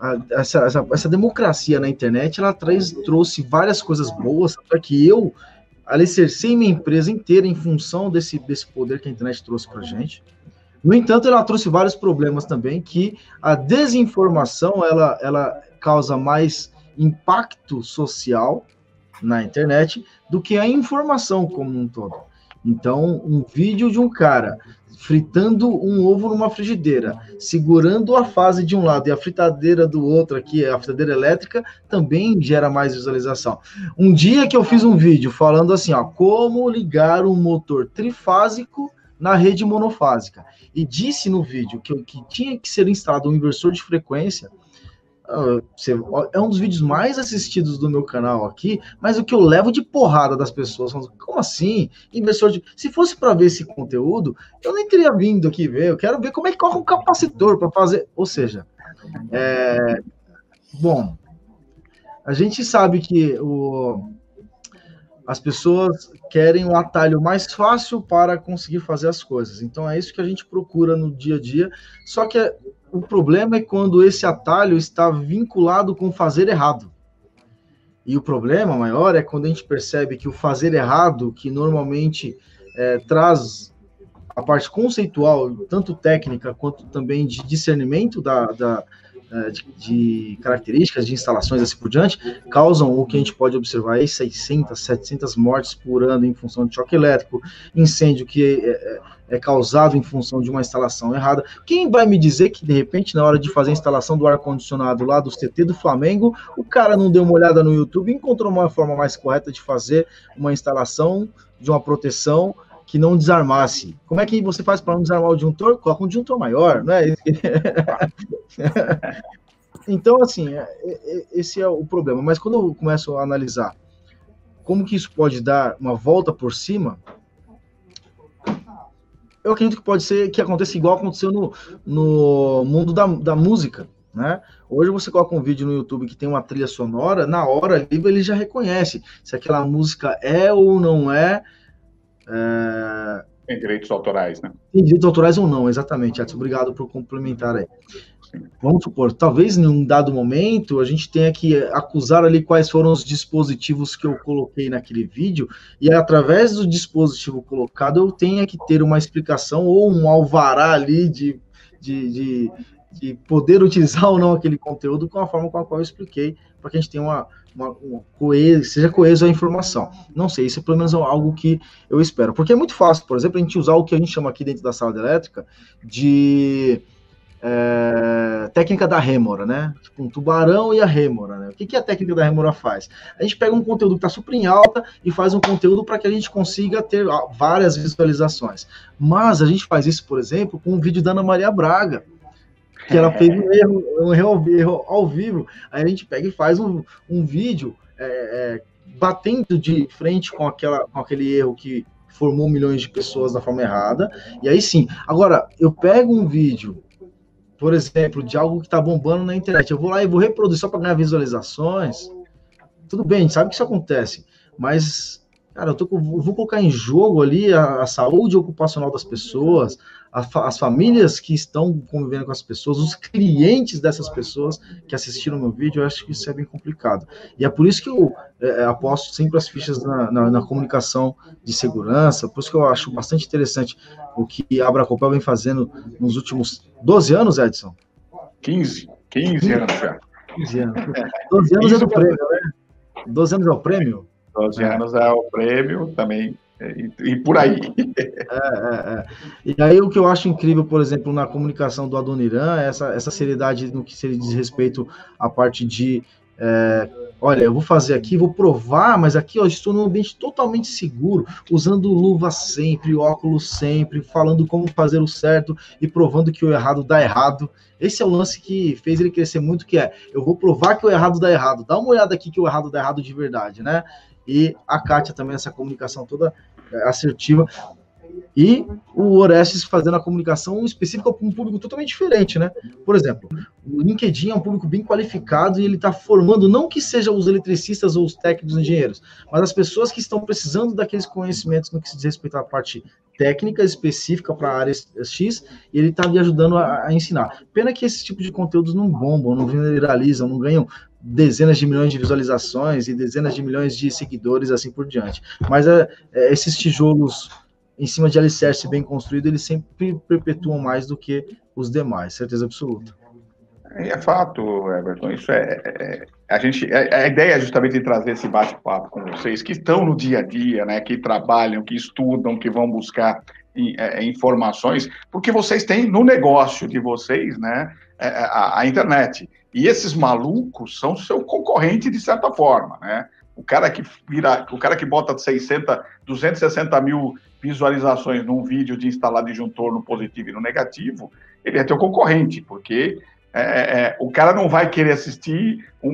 a, essa, essa, essa, democracia na internet, ela traz, trouxe várias coisas boas, para que eu alicercei minha empresa inteira em função desse, desse poder que a internet trouxe para gente. No entanto, ela trouxe vários problemas também, que a desinformação, ela, ela causa mais impacto social, na internet do que a informação como um todo. Então, um vídeo de um cara fritando um ovo numa frigideira, segurando a fase de um lado e a fritadeira do outro aqui, a fritadeira elétrica, também gera mais visualização. Um dia que eu fiz um vídeo falando assim, ó, como ligar um motor trifásico na rede monofásica. E disse no vídeo que, que tinha que ser instalado um inversor de frequência é um dos vídeos mais assistidos do meu canal aqui, mas o que eu levo de porrada das pessoas, como assim? Investidor de... Se fosse para ver esse conteúdo, eu nem teria vindo aqui ver, eu quero ver como é que corre um capacitor para fazer. Ou seja, é... bom, a gente sabe que o... as pessoas querem um atalho mais fácil para conseguir fazer as coisas, então é isso que a gente procura no dia a dia, só que é o problema é quando esse atalho está vinculado com fazer errado. E o problema maior é quando a gente percebe que o fazer errado, que normalmente é, traz a parte conceitual, tanto técnica quanto também de discernimento da, da é, de, de, características de instalações assim por diante, causam o que a gente pode observar aí, 600, 700 mortes por ano em função de choque elétrico, incêndio que é, é é causado em função de uma instalação errada. Quem vai me dizer que, de repente, na hora de fazer a instalação do ar-condicionado lá do CT do Flamengo, o cara não deu uma olhada no YouTube e encontrou uma forma mais correta de fazer uma instalação de uma proteção que não desarmasse. Como é que você faz para não desarmar o disjuntor? Coloca um disjuntor maior, né? então, assim, é, é, esse é o problema. Mas quando eu começo a analisar como que isso pode dar uma volta por cima, eu acredito que pode ser que aconteça igual aconteceu no, no mundo da, da música, né? Hoje você coloca um vídeo no YouTube que tem uma trilha sonora, na hora ele já reconhece se aquela música é ou não é, é... Tem direitos autorais, né? Tem direitos autorais ou não, exatamente. Edson, obrigado por complementar aí. Vamos supor, talvez em um dado momento a gente tenha que acusar ali quais foram os dispositivos que eu coloquei naquele vídeo, e através do dispositivo colocado eu tenha que ter uma explicação ou um alvará ali de, de, de, de poder utilizar ou não aquele conteúdo com a forma com a qual eu expliquei, para que a gente tenha uma, uma, uma seja coeso a informação. Não sei, isso é pelo menos algo que eu espero. Porque é muito fácil, por exemplo, a gente usar o que a gente chama aqui dentro da sala de elétrica de é, técnica da rêmora, né? Tipo, um tubarão e a rêmora, né? O que, que a técnica da rêmora faz? A gente pega um conteúdo que está super em alta e faz um conteúdo para que a gente consiga ter várias visualizações. Mas a gente faz isso, por exemplo, com um vídeo da Ana Maria Braga, que ela fez um erro, um erro, erro ao vivo. Aí a gente pega e faz um, um vídeo é, é, batendo de frente com, aquela, com aquele erro que formou milhões de pessoas da forma errada. E aí sim. Agora, eu pego um vídeo por exemplo, de algo que está bombando na internet. Eu vou lá e vou reproduzir só para ganhar visualizações. Tudo bem, sabe que isso acontece, mas, cara, eu, tô, eu vou colocar em jogo ali a, a saúde ocupacional das pessoas, a, as famílias que estão convivendo com as pessoas, os clientes dessas pessoas que assistiram meu vídeo, eu acho que isso é bem complicado. E é por isso que eu é, é aposto sempre as fichas na, na, na, comunicação de segurança, por isso que eu acho bastante interessante o que a Abracopel vem fazendo nos últimos 12 anos, Edson? 15, 15 anos já. 15 anos. 12 anos é do prêmio, né? 12 anos é o prêmio? 12 anos é o prêmio também e, e por aí. É, é, é. E aí o que eu acho incrível, por exemplo, na comunicação do Adoniran, é essa, essa seriedade no que se diz respeito à parte de é, olha, eu vou fazer aqui, vou provar, mas aqui ó, estou num ambiente totalmente seguro, usando luva sempre, óculos sempre, falando como fazer o certo e provando que o errado dá errado. Esse é o lance que fez ele crescer muito, que é, eu vou provar que o errado dá errado. Dá uma olhada aqui que o errado dá errado de verdade, né? E a Kátia também, essa comunicação toda assertiva. E o Orestes fazendo a comunicação específica para um público totalmente diferente, né? Por exemplo, o LinkedIn é um público bem qualificado e ele está formando, não que sejam os eletricistas ou os técnicos engenheiros, mas as pessoas que estão precisando daqueles conhecimentos no que se diz respeito à parte técnica específica para a área X, e ele está ali ajudando a, a, ensinar. Pena que esse tipo de conteúdos não bombam, não viralizam, não ganham dezenas de milhões de visualizações e dezenas de milhões de seguidores, assim por diante. Mas é, é, esses tijolos em cima de alicerce bem construído, eles sempre perpetuam mais do que os demais, certeza absoluta. É, é fato, Everton. Isso é, é a gente. É, a, ideia é justamente de trazer esse bate-papo com vocês que estão no dia a dia, né? Que trabalham, que estudam, que vão buscar é, informações, porque vocês têm no negócio de vocês, né? A, a, internet. E esses malucos são seu concorrente de certa forma, né? O cara que vira, o cara que bota 600, 260 mil visualizações num vídeo de instalar disjuntor no positivo e no negativo, ele é teu concorrente, porque é, é, o cara não vai querer assistir um,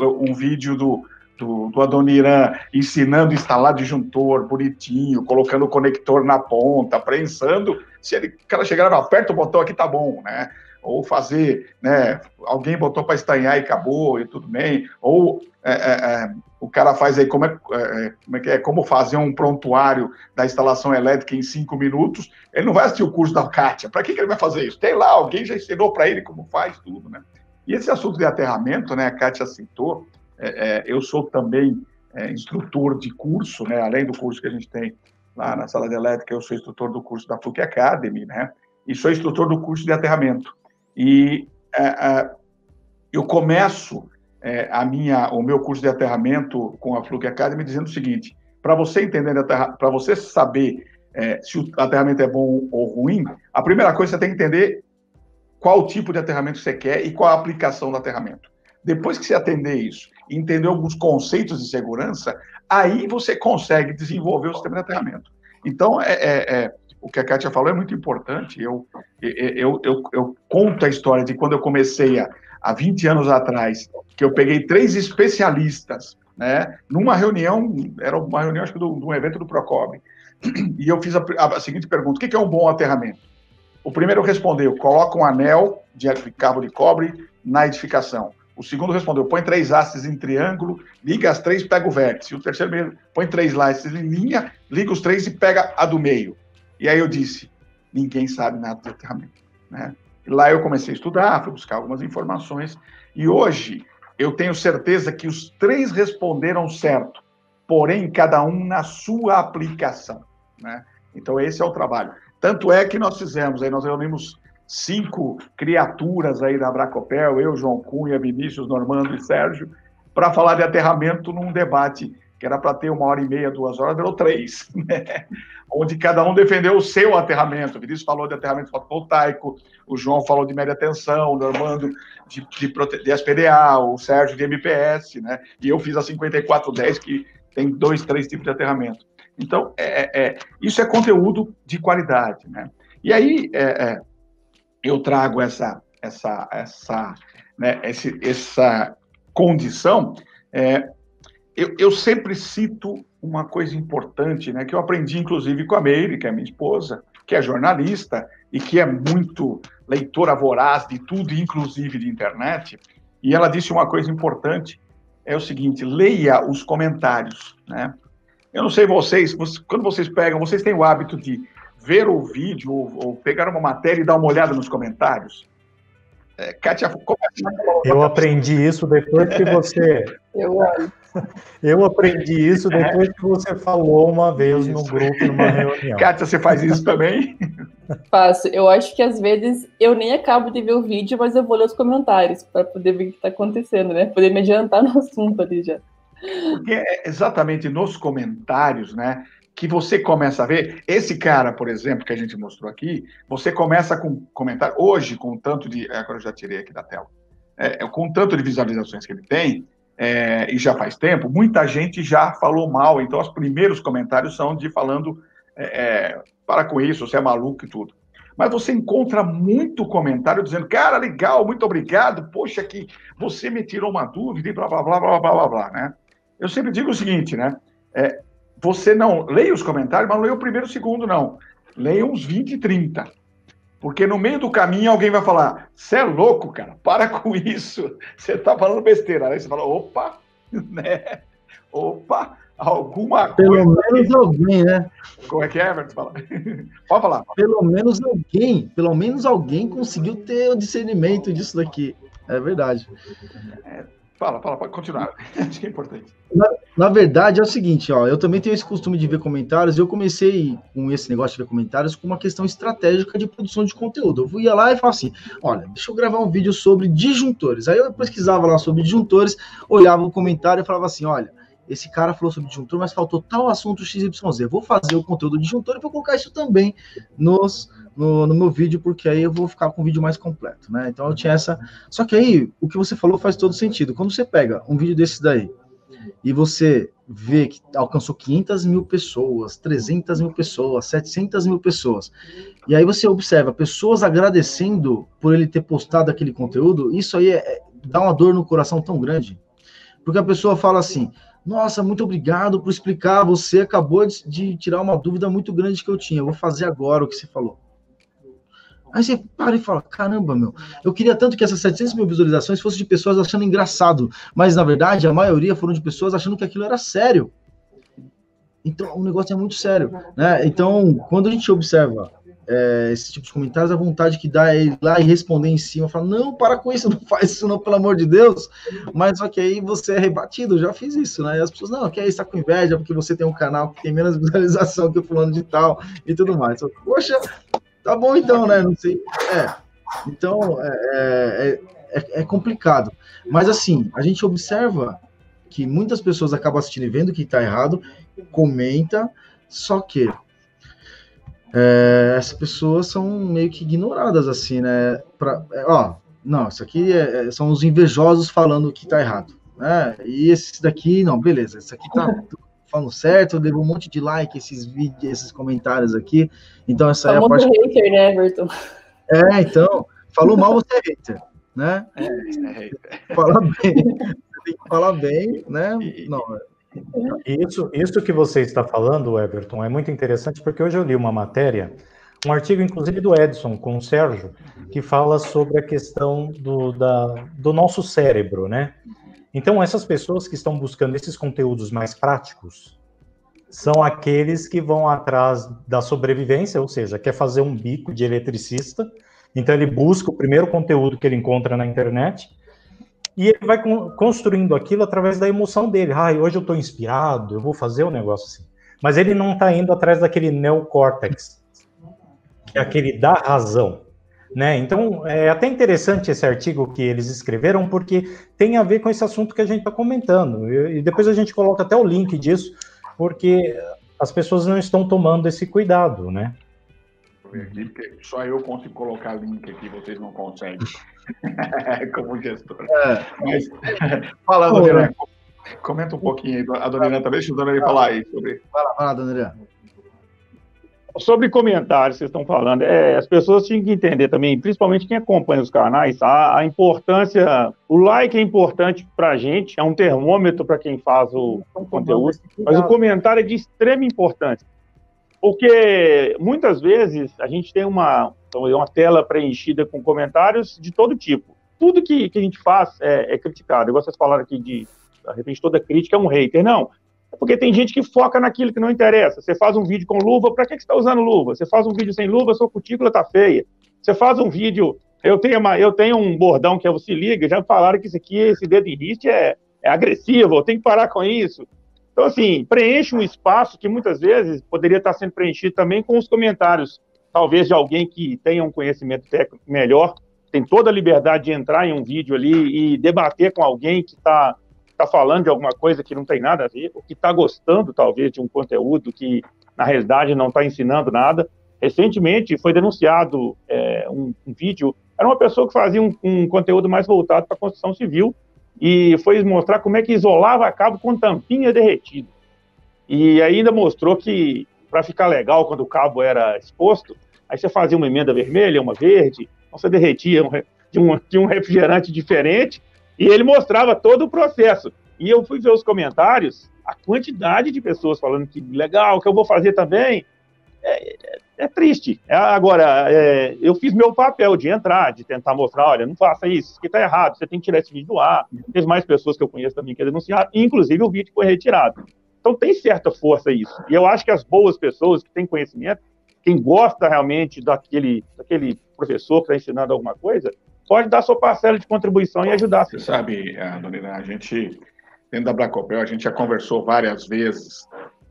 um, um vídeo do, do, do Adoniran ensinando a instalar disjuntor bonitinho, colocando o conector na ponta, prensando. Se ele, o cara chegar e aperta o botão aqui, tá bom, né? Ou fazer, né? Alguém botou para estanhar e acabou e tudo bem. Ou é, é, é, o cara faz aí como é, é, como é que é, como fazer um prontuário da instalação elétrica em cinco minutos, ele não vai assistir o curso da Kátia. Para que, que ele vai fazer isso? Tem lá, alguém já ensinou para ele como faz tudo, né? E esse assunto de aterramento, né, a Kátia citou, é, eu sou também instrutor de curso, né, além do curso que a gente tem lá na sala de elétrica, eu sou instrutor do curso da FUC Academy, né, e sou instrutor do curso de aterramento. E eu começo é, a minha, o meu curso de aterramento com a Fluke Academy dizendo o seguinte: para você entender, para você saber é, se o aterramento é bom ou ruim, a primeira coisa você tem que entender qual tipo de aterramento você quer e qual a aplicação do aterramento. Depois que você atender isso e entender alguns conceitos de segurança, aí você consegue desenvolver o sistema de aterramento. Então, é, é, é o que a Kátia falou é muito importante. Eu, eu, eu, eu, conto a história de quando eu comecei a, há 20 anos atrás, que eu peguei três especialistas, né, numa reunião, era uma reunião, acho que, de um evento do Procob, e eu fiz a, a, seguinte pergunta: o que é um bom aterramento? O primeiro respondeu: coloca um anel de cabo de cobre na edificação. O segundo respondeu: põe três hastes em triângulo, liga as três, pega o vértice. O terceiro põe três hastes em linha, liga os três e pega a do meio. E aí eu disse: ninguém sabe nada de aterramento. Né? Lá eu comecei a estudar, fui buscar algumas informações, e hoje eu tenho certeza que os três responderam certo, porém cada um na sua aplicação. Né? Então esse é o trabalho. Tanto é que nós fizemos, aí nós reunimos cinco criaturas aí da Bracopel, eu, João Cunha, Vinícius, Normando e Sérgio, para falar de aterramento num debate que era para ter uma hora e meia, duas horas, deu três, né? onde cada um defendeu o seu aterramento. O Vinícius falou de aterramento fotovoltaico, o João falou de média tensão, o Normando de, de, de SPDA, o Sérgio de MPS, né? e eu fiz a 5410, que tem dois, três tipos de aterramento. Então, é, é, é isso é conteúdo de qualidade. Né? E aí, é, é eu trago essa, essa, essa, né, esse, essa condição é, eu, eu sempre cito uma coisa importante, né, que eu aprendi inclusive com a Meire, que é minha esposa, que é jornalista e que é muito leitora voraz de tudo, inclusive de internet. E ela disse uma coisa importante, é o seguinte: leia os comentários, né? Eu não sei vocês, quando vocês pegam, vocês têm o hábito de ver o vídeo ou, ou pegar uma matéria e dar uma olhada nos comentários? É, Kátia, como é que... Eu aprendi isso depois que você. Eu olho. Eu aprendi isso depois que você falou uma vez no grupo, numa reunião. Kátia, você faz isso também? Faço. Eu acho que às vezes eu nem acabo de ver o vídeo, mas eu vou ler os comentários para poder ver o que está acontecendo, né? Poder me adiantar no assunto ali já. Porque é exatamente nos comentários, né? Que você começa a ver. Esse cara, por exemplo, que a gente mostrou aqui, você começa com comentário. Hoje, com tanto de. Agora eu já tirei aqui da tela. É, com tanto de visualizações que ele tem, é, e já faz tempo, muita gente já falou mal. Então, os primeiros comentários são de falando é, é, para com isso, você é maluco e tudo. Mas você encontra muito comentário dizendo, cara, legal, muito obrigado, poxa, que você me tirou uma dúvida e blá, blá, blá, blá, blá, blá, blá, né? Eu sempre digo o seguinte, né? É, você não leia os comentários, mas não leia o primeiro e segundo, não. Leia uns 20, 30. Porque no meio do caminho alguém vai falar: você é louco, cara, para com isso. Você tá falando besteira. Aí você fala: opa, né? Opa, alguma Pelo coisa. menos alguém, né? Como é que é, Everton? Fala. Pode falar. Pelo menos alguém, pelo menos alguém conseguiu ter o discernimento disso daqui. É verdade. É, fala, fala, pode continuar. Acho que é importante. Na, na, verdade, é o seguinte, ó, eu também tenho esse costume de ver comentários. Eu comecei com esse negócio de ver comentários com uma questão estratégica de produção de conteúdo. Eu ia lá e falava assim: olha, deixa eu gravar um vídeo sobre disjuntores. Aí eu pesquisava lá sobre disjuntores, olhava o comentário e falava assim: olha esse cara falou sobre disjuntor, mas faltou tal assunto XYZ. Vou fazer o conteúdo disjuntor e vou colocar isso também nos, no, no, meu vídeo, porque aí eu vou ficar com o vídeo mais completo, né? Então eu tinha essa. Só que aí, o que você falou faz todo sentido. Quando você pega um vídeo desse daí e você vê que alcançou 500 mil pessoas, 300 mil pessoas, 700 mil pessoas, e aí você observa pessoas agradecendo por ele ter postado aquele conteúdo, isso aí é, é, dá uma dor no coração tão grande. Porque a pessoa fala assim: nossa, muito obrigado por explicar. Você acabou de, de, tirar uma dúvida muito grande que eu tinha. Eu vou fazer agora o que você falou. Aí você para e fala: caramba, meu, eu queria tanto que essas 700 mil visualizações fossem de pessoas achando engraçado, mas na verdade a maioria foram de pessoas achando que aquilo era sério. Então o negócio é muito sério, né? Então quando a gente observa é, esse tipo de comentários, a vontade que dá é ir lá e responder em cima, falar, não, para com isso, não faz isso não, pelo amor de Deus, mas só que aí você é rebatido, já fiz isso, né, e as pessoas, não, que aí está com inveja, porque você tem um canal que tem menos visualização que o fulano de tal, e tudo mais, então, poxa, tá bom então, né, não sei, é, então, é, é, é, é complicado, mas assim, a gente observa que muitas pessoas acabam assistindo e vendo que está errado, comenta, só que é, essas pessoas são meio que ignoradas, assim, né? Pra, é, ó, não, isso aqui é, é são os invejosos falando que tá errado, né? E esse daqui, não, beleza, isso aqui tá falando certo, levou um monte de like esses vídeos, esses comentários aqui, então essa é a parte... hater, né, Everton? É, então, falou mal, você é hater, né? É, é hater. Fala bem, você tem que falar bem, né? Não, isso, isso que você está falando, Everton, é muito interessante porque hoje eu li uma matéria, um artigo inclusive do Edson com o Sérgio, que fala sobre a questão do, da, do nosso cérebro, né? Então, essas pessoas que estão buscando esses conteúdos mais práticos são aqueles que vão atrás da sobrevivência, ou seja, quer fazer um bico de eletricista, então ele busca o primeiro conteúdo que ele encontra na internet e ele vai construindo aquilo através da emoção dele. Ah, hoje eu estou inspirado, eu vou fazer um negócio assim. Mas ele não está indo atrás daquele neocórtex, que é aquele da razão. Né? Então, é até interessante esse artigo que eles escreveram, porque tem a ver com esse assunto que a gente está comentando. E depois a gente coloca até o link disso, porque as pessoas não estão tomando esse cuidado, né? só eu consigo colocar link aqui, vocês não conseguem. Como gestor. É. Mas, falando, Dona comenta um pouquinho aí, a Dona Irã também, deixa a Dona Irã falar aí sobre. Vai lá, vai lá, Dona Irã. Sobre comentários que vocês estão falando, é, as pessoas tinham que entender também, principalmente quem acompanha os canais, a, a importância, o like é importante para a gente, é um termômetro para quem faz o, o conteúdo, mas o comentário é de extrema importância. Porque muitas vezes a gente tem uma, uma tela preenchida com comentários de todo tipo. Tudo que, que a gente faz é, é criticado. Igual vocês falaram aqui de, de repente, toda crítica é um hater. Não. É porque tem gente que foca naquilo que não interessa. Você faz um vídeo com luva, para que, que você está usando luva? Você faz um vídeo sem luva, sua cutícula está feia. Você faz um vídeo. Eu tenho, uma, eu tenho um bordão que é o se liga, já falaram que isso aqui, esse dedo em é, é agressivo, eu tenho que parar com isso. Então, assim, preenche um espaço que muitas vezes poderia estar sendo preenchido também com os comentários, talvez de alguém que tenha um conhecimento técnico melhor, tem toda a liberdade de entrar em um vídeo ali e debater com alguém que está tá falando de alguma coisa que não tem nada a ver, ou que está gostando, talvez, de um conteúdo que, na realidade, não está ensinando nada. Recentemente foi denunciado é, um, um, vídeo, era uma pessoa que fazia um, um conteúdo mais voltado para a construção civil, e foi mostrar como é que isolava cabo com tampinha derretida. E ainda mostrou que, para ficar legal quando o cabo era exposto, aí você fazia uma emenda vermelha, uma verde, então você derretia um, de, um, refrigerante diferente, e ele mostrava todo o processo. E eu fui ver os comentários, a quantidade de pessoas falando que legal, que eu vou fazer também, é, é, é triste. É, agora, é, eu fiz meu papel de entrar, de tentar mostrar, olha, não faça isso, isso aqui está errado, você tem que tirar esse vídeo do ar. Tem mais pessoas que eu conheço também que denunciaram, inclusive o vídeo foi retirado. Então tem certa força isso. E eu acho que as boas pessoas que têm conhecimento, quem gosta realmente daquele, daquele professor que está ensinando alguma coisa, pode dar sua parcela de contribuição e ajudar. Você sabe, Dona a gente, dentro da Bracopel, a gente já conversou várias vezes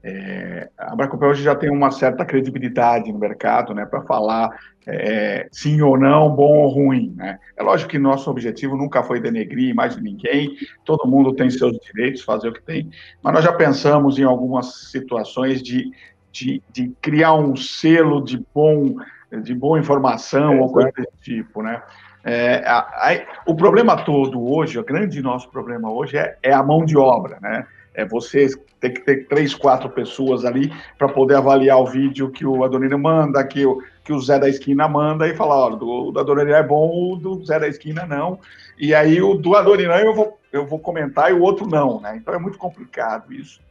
é, a Bracopel hoje já tem uma certa credibilidade no mercado, né, para falar é, sim ou não, bom ou ruim, né? É lógico que nosso objetivo nunca foi denegrir mais de ninguém, todo mundo tem seus direitos, fazer o que tem, mas nós já pensamos em algumas situações de, de, de criar um selo de bom, de boa informação é, ou coisa desse tipo, né? É, a, a, o problema todo hoje, o grande nosso problema hoje é, é a mão de obra, né? É você ter que ter três, quatro pessoas ali para poder avaliar o vídeo que o Adonino manda, que o, que o Zé da Esquina manda e falar, olha, o do Adonino é bom, o do Zé da Esquina não. E aí o do Adonino eu vou, eu vou comentar e o outro não, né? Então é muito complicado isso.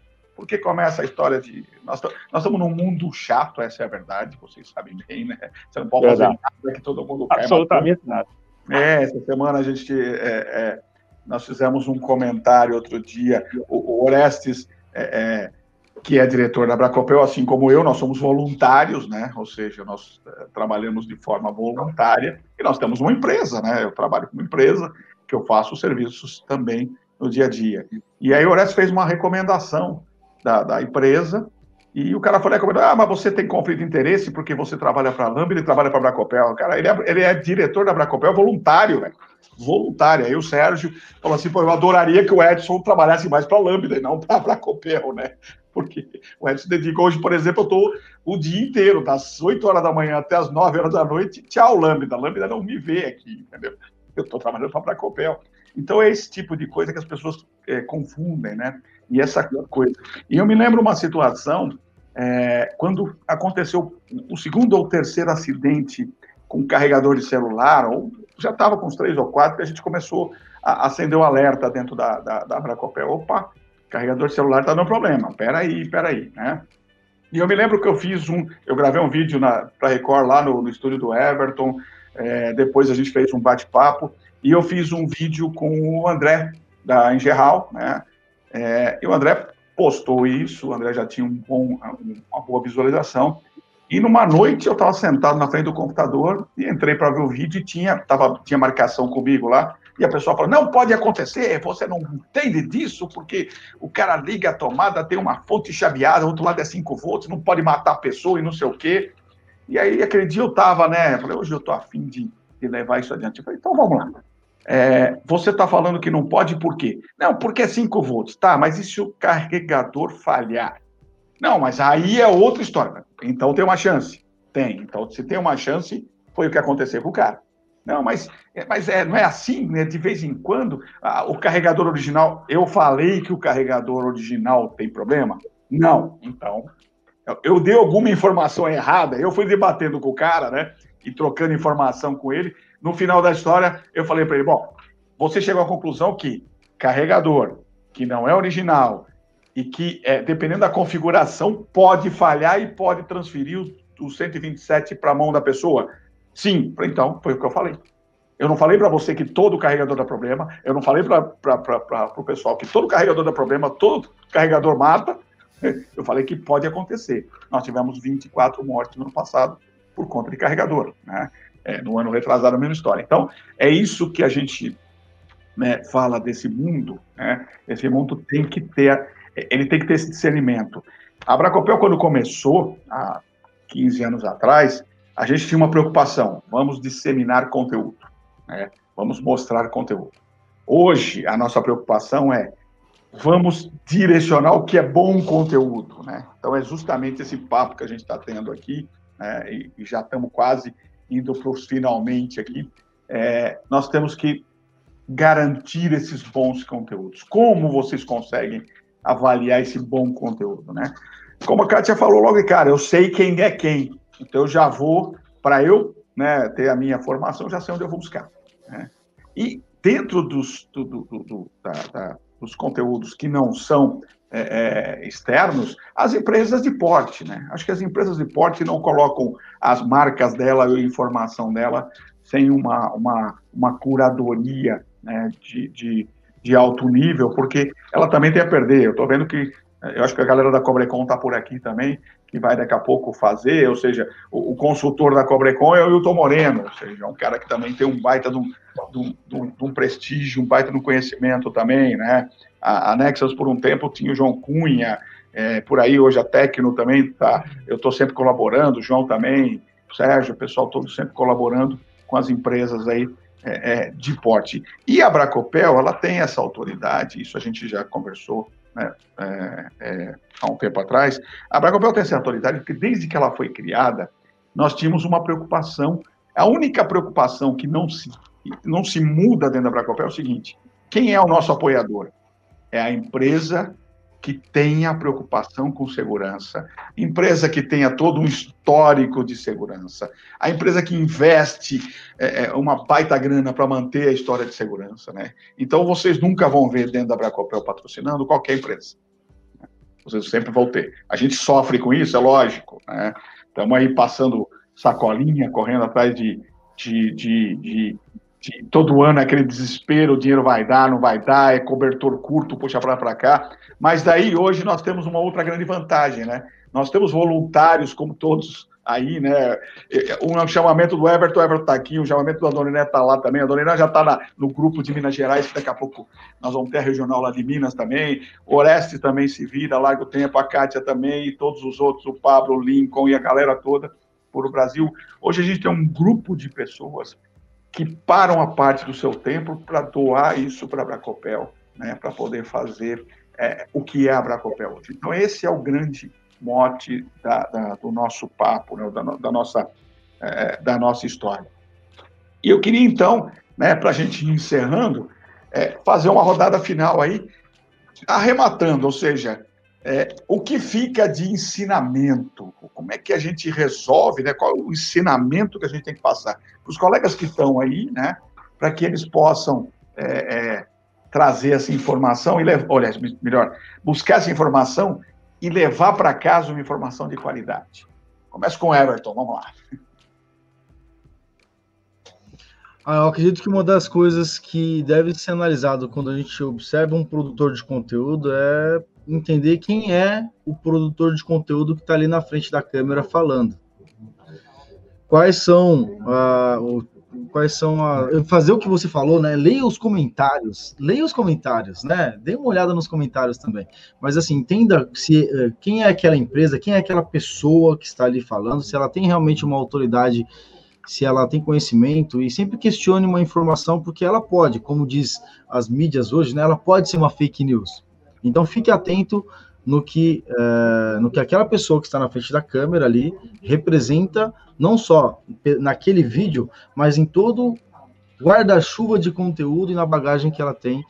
Porque começa a história de. Nós, nós estamos num mundo chato, essa é a verdade, vocês sabem bem, né? Você não pode fazer nada que todo mundo quer. Absolutamente nada. É, essa semana a gente. É, é, nós fizemos um comentário outro dia, o, o Orestes, é, é, que é diretor da Bracopel, assim como eu, nós somos voluntários, né? Ou seja, nós é, trabalhamos de forma voluntária e nós temos uma empresa, né? Eu trabalho com uma empresa que eu faço serviços também no dia a dia. E aí o Orestes fez uma recomendação da, da empresa e o cara falou, ah, mas você tem conflito de interesse porque você trabalha para a Lambda e trabalha para a Bracopel. Cara, ele é, ele é diretor da Bracopel voluntário, velho voluntária. Aí o Sérgio falou assim: pô, eu adoraria que o Edson trabalhasse mais para a Lambda e não para a Copel, né? Porque o Edson dedica hoje, por exemplo, eu estou o dia inteiro, das 8 horas da manhã até as 9 horas da noite, tchau, Lambda. Lambda não me vê aqui, entendeu? Eu estou trabalhando para a Copel. Então é esse tipo de coisa que as pessoas é, confundem, né? E essa coisa. E eu me lembro uma situação é, quando aconteceu o segundo ou terceiro acidente com carregador de celular, ou já estava com uns três ou quatro, que a gente começou a acender o um alerta dentro da, da, da. Opa, carregador de celular está dando problema, peraí, peraí, né? E eu me lembro que eu fiz um, eu gravei um vídeo para Record lá no, no, estúdio do Everton, é, depois a gente fez um bate-papo, e eu fiz um vídeo com o André, da Engeral, né? É, e o André postou isso, o André já tinha um bom, uma boa visualização, e numa noite eu estava sentado na frente do computador e entrei para ver o vídeo e tinha, tava, tinha marcação comigo lá. E a pessoa falou: não pode acontecer, você não entende disso, porque o cara liga a tomada, tem uma fonte chaveada, outro lado é 5 volts, não pode matar a pessoa e não sei o quê. E aí, aquele dia eu estava, né? Eu falei: hoje eu estou afim de, de levar isso adiante. Eu falei: então vamos lá. É, você está falando que não pode por quê? Não, porque é 5 volts, tá, mas e se o carregador falhar? Não, mas aí é outra história. Então tem uma chance. Tem. Então, se tem uma chance, foi o que aconteceu com o cara. Não, mas, mas é, não é assim, né? De vez em quando, ah, o carregador original. Eu falei que o carregador original tem problema? Não. Então, eu, eu dei alguma informação errada, eu fui debatendo com o cara, né? E trocando informação com ele. No final da história, eu falei para ele: bom, você chegou à conclusão que carregador que não é original, e que, é, dependendo da configuração, pode falhar e pode transferir o, o 127 para a mão da pessoa? Sim, então, foi o que eu falei. Eu não falei para você que todo carregador dá problema, eu não falei para o pessoal que todo carregador dá problema, todo carregador mata, eu falei que pode acontecer. Nós tivemos 24 mortes no ano passado por conta de carregador, né? É, no ano retrasado, a mesma história. Então, é isso que a gente né, fala desse mundo, né? Esse mundo tem que ter ele tem que ter esse discernimento. A Bracopel, quando começou, há 15 anos atrás, a gente tinha uma preocupação: vamos disseminar conteúdo, né? vamos mostrar conteúdo. Hoje, a nossa preocupação é vamos direcionar o que é bom conteúdo. Né? Então, é justamente esse papo que a gente está tendo aqui, né? e, e, já estamos quase indo para os finalmente aqui. É, nós temos que garantir esses bons conteúdos. Como vocês conseguem avaliar esse bom conteúdo, né? Como a Kátia falou logo, cara, eu sei quem é quem, então eu já vou, para eu né, ter a minha formação, já sei onde eu vou buscar. Né? E dentro dos, do, do, do, da, da, dos conteúdos que não são é, é, externos, as empresas de porte, né? Acho que as empresas de porte não colocam as marcas dela e a informação dela sem uma, uma, uma curadoria né, de, de, de, alto nível, porque ela também tem a perder. Eu estou vendo que, eu acho que a galera da Cobrecon está por aqui também, que vai daqui a pouco fazer, ou seja, o, o consultor da Cobrecon é o Hilton Moreno, ou seja, é um cara que também tem um baita de um, de um, de um prestígio, um baita de um conhecimento também, né? A, Nexus, por um tempo, tinha o João Cunha, é, por aí hoje a Tecno também tá, eu estou sempre colaborando, o João também, o Sérgio, o pessoal todo sempre colaborando com as empresas aí é, é, de porte. E a Bracopel, ela tem essa autoridade, isso a gente já conversou né, é, é, há um tempo atrás, a Bracopel tem essa autoridade porque desde que ela foi criada, nós tínhamos uma preocupação, a única preocupação que não se, não se muda dentro da Bracopel é o seguinte, quem é o nosso apoiador? É a empresa que tenha preocupação com segurança, empresa que tenha todo um histórico de segurança, a empresa que investe é, é uma baita grana para manter a história de segurança, né? Então vocês nunca vão ver dentro da Bracopel patrocinando qualquer empresa. Vocês sempre vão ter. A gente sofre com isso, é lógico, né? Estamos aí passando sacolinha, correndo atrás de, de, de, de todo ano é aquele desespero, o dinheiro vai dar, não vai dar, é cobertor curto, puxa para para cá. Mas daí hoje nós temos uma outra grande vantagem, né? Nós temos voluntários como todos aí, né? Um chamamento do Everton, o Everton está aqui, o chamamento da Dona Inês está lá também. A Dona Inês já está no grupo de Minas Gerais, que daqui a pouco nós vamos ter a regional lá de Minas também. O Oreste também se vira, Largo Tempo, a Kátia também, e todos os outros, o Pablo, o Lincoln e a galera toda por o Brasil. Hoje a gente tem um grupo de pessoas que param a parte do seu tempo para doar isso para a Bracopel, né, para poder fazer é, o que é a Bracopel hoje. Então, esse é o grande mote da, da, do nosso papo, né, da, da, nossa, é, da nossa história. E eu queria, então, né, para a gente ir encerrando, é, fazer uma rodada final aí, arrematando, ou seja, é, o que fica de ensinamento? Como é que a gente resolve, né? Qual é o ensinamento que a gente tem que passar para os colegas que estão aí, né? Para que eles possam é, é, trazer essa informação e levar, olha, melhor, buscar essa informação e levar para casa uma informação de qualidade. Começa com o Everton, vamos lá. Ah, eu acredito que uma das coisas que deve ser analisado quando a gente observa um produtor de conteúdo é entender quem é o produtor de conteúdo que está ali na frente da câmera falando. Quais são, ah, o, quais são a, fazer o que você falou, né? Leia os comentários, leia os comentários, né? Dê uma olhada nos comentários também. Mas assim, entenda se eh, quem é aquela empresa, quem é aquela pessoa que está ali falando, se ela tem realmente uma autoridade se ela tem conhecimento e sempre questione uma informação, porque ela pode, como diz as mídias hoje, né, ela pode ser uma fake news. Então fique atento no que, é, no que aquela pessoa que está na frente da câmera ali representa, não só naquele vídeo, mas em todo guarda-chuva de conteúdo e na bagagem que ela tem,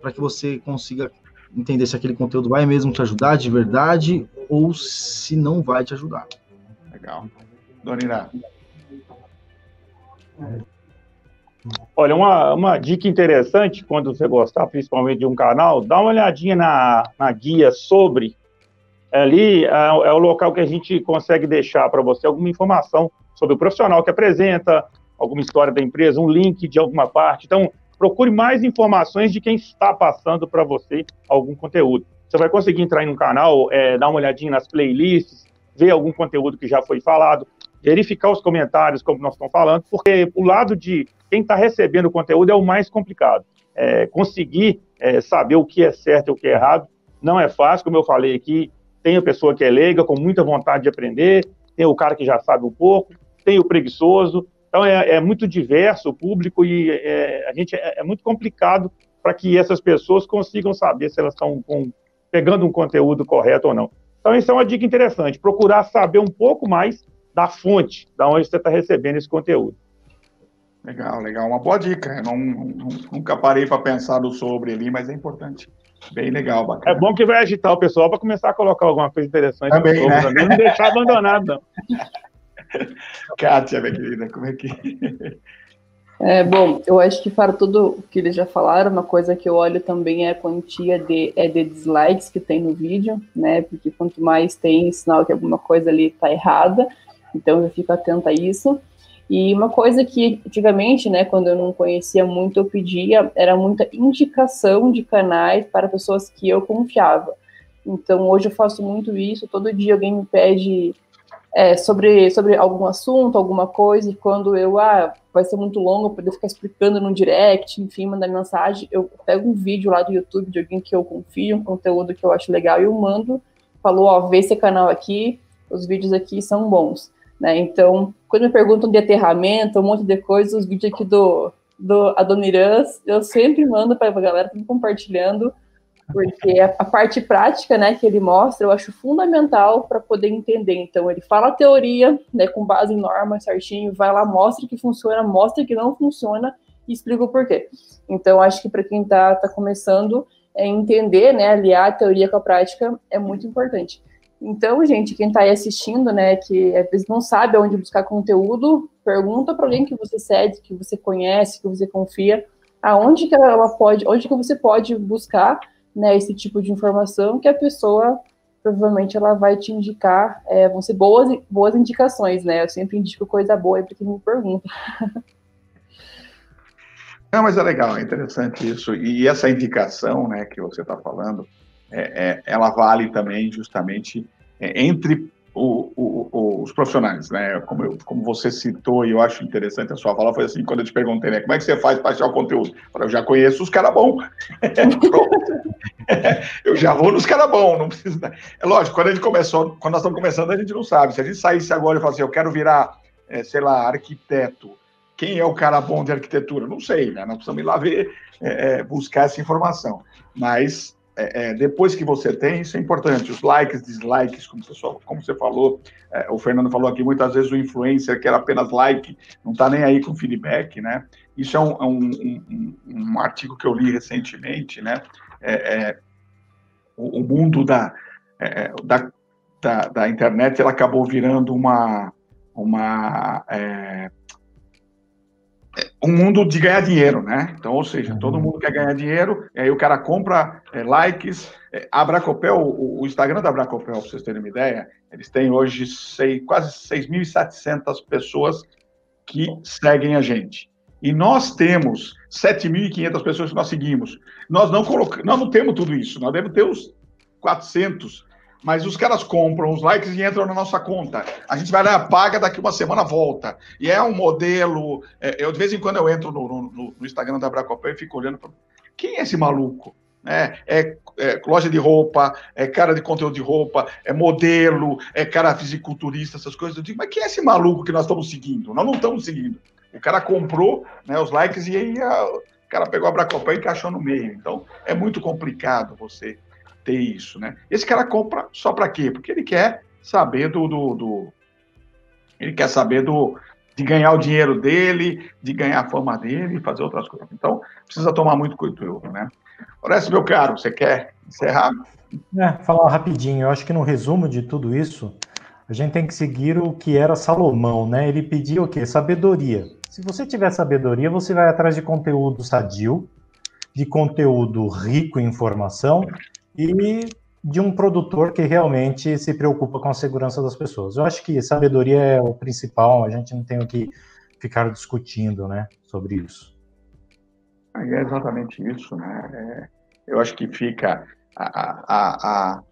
para que você consiga entender se aquele conteúdo vai mesmo te ajudar de verdade ou se não vai te ajudar. Legal. Dona Olha, uma, uma dica interessante, quando você gostar principalmente de um canal, dá uma olhadinha na, na guia sobre. Ali é, é o local que a gente consegue deixar para você alguma informação sobre o profissional que apresenta, alguma história da empresa, um link de alguma parte. Então, procure mais informações de quem está passando para você algum conteúdo. Você vai conseguir entrar em um canal, é, dar uma olhadinha nas playlists, ver algum conteúdo que já foi falado, verificar os comentários, como nós estamos falando, porque o lado de quem está recebendo o conteúdo é o mais complicado. É, conseguir é, saber o que é certo e o que é errado não é fácil, como eu falei aqui. Tem a pessoa que é leiga, com muita vontade de aprender, tem o cara que já sabe um pouco, tem o preguiçoso. Então, é, é muito diverso o público e é, a gente é, é muito complicado para que essas pessoas consigam saber se elas estão pegando um conteúdo correto ou não. Então, isso é uma dica interessante, procurar saber um pouco mais da fonte, da onde você está recebendo esse conteúdo. Legal, legal. Uma boa dica. Eu não, nunca parei para pensar sobre ali, mas é importante. Bem legal, bacana. É bom que vai agitar o pessoal para começar a colocar alguma coisa interessante Também, sobre, né? também, não deixar abandonado, não. Kátia, minha querida, como é que. É, bom, eu acho que para tudo que eles já falaram, uma coisa que eu olho também é a quantia de, é de dislikes que tem no vídeo, né? Porque quanto mais tem sinal que alguma coisa ali está errada, então eu fico atenta a isso. E uma coisa que antigamente, né, quando eu não conhecia muito, eu pedia era muita indicação de canais para pessoas que eu confiava. Então hoje eu faço muito isso, todo dia alguém me pede é, sobre, sobre algum assunto, alguma coisa, e quando eu, ah, vai ser muito longo, poder ficar explicando no direct, enfim, mandar mensagem, eu pego um vídeo lá do YouTube de alguém que eu confio, um conteúdo que eu acho legal, e eu mando, falou, ó, vê esse canal aqui, os vídeos aqui são bons, né, então, quando me perguntam de aterramento, um monte de coisa, os vídeos aqui do, do Adoniran's, eu sempre mando para a galera, compartilhando, porque a, a, parte prática, né, que ele mostra, eu acho fundamental para poder entender. Então, ele fala a teoria, né, com base em normas certinho, vai lá, mostra que funciona, mostra que não funciona e explica o porquê. Então, acho que para quem está tá começando, é entender, né, aliar a teoria com a prática é muito importante. Então, gente, quem está aí assistindo, né, que às vezes não sabe onde buscar conteúdo, pergunta para alguém que você segue, que você conhece, que você confia, aonde que ela pode, onde que você pode buscar né, esse tipo de informação que a pessoa provavelmente ela vai te indicar, é, vão ser boas, boas indicações, né? Eu sempre indico coisa boa para quem me pergunta. Não, mas é legal, é interessante isso. E essa indicação, né, que você está falando, é, é, ela vale também justamente é, entre o, o, o, os profissionais, né? Como, eu, como você citou, e eu acho interessante a sua fala, foi assim, quando eu te perguntei, né? Como é que você faz para achar o conteúdo? Eu, já conheço os caras bons. eu já vou nos caras bons, não precisa. É lógico, quando a gente começou, quando nós estamos começando, a gente não sabe. Se a gente saísse agora e falasse, assim, eu quero virar, é, sei lá, arquiteto, quem é o cara bom de arquitetura? Não sei, né? Nós precisamos ir lá ver, é, é buscar essa informação. Mas é, é, depois que você tem, isso é importante. Os likes, dislikes, como você, como você falou, é, o Fernando falou aqui, muitas vezes o influencer quer apenas like, não está nem aí com feedback, né? Isso é um, é um, um, um artigo que eu li recentemente, né? É, é, o, o, mundo da, da, da, da, internet ela acabou virando uma, uma um mundo de ganhar dinheiro, né? Então, ou seja, todo mundo quer ganhar dinheiro, e aí o cara compra é, likes. É, a Bracopel, o, o, Instagram da Bracopel, para vocês terem uma ideia, eles têm hoje sei, quase 6.700 pessoas que seguem a gente. E nós temos 7.500 pessoas que nós seguimos. Nós não, colocamos, nós não temos tudo isso, nós devemos ter uns 400 mas os caras compram os likes e entram na nossa conta. A gente vai lá, paga, daqui uma semana volta. E é um modelo. É, eu, de vez em quando, eu entro no, no, no Instagram da Bracopé e fico olhando para. Quem é esse maluco? É, é, é, loja de roupa, é cara de conteúdo de roupa, é modelo, é cara fisiculturista, essas coisas. Eu digo, mas quem é esse maluco que nós estamos seguindo? Nós não estamos seguindo. O cara comprou né, os likes e aí a, o cara pegou a Bracopé e encaixou no meio. Então, é muito complicado você ter isso, né? Esse cara compra só para quê? Porque ele quer saber do, do, do, ele quer saber do de ganhar o dinheiro dele, de ganhar a fama dele e fazer outras coisas. Então, precisa tomar muito cuidado, né? Orestes, meu caro, você quer encerrar? É, falar rapidinho. Eu acho que no resumo de tudo isso, a gente tem que seguir o que era Salomão, né? Ele pediu o quê? Sabedoria. Se você tiver sabedoria, você vai atrás de conteúdo sadio, de conteúdo rico em informação e de um produtor que realmente se preocupa com a segurança das pessoas. Eu acho que sabedoria é o principal, a gente não tem o que ficar discutindo né, sobre isso. É exatamente isso, né? É, eu acho que fica a, a, a,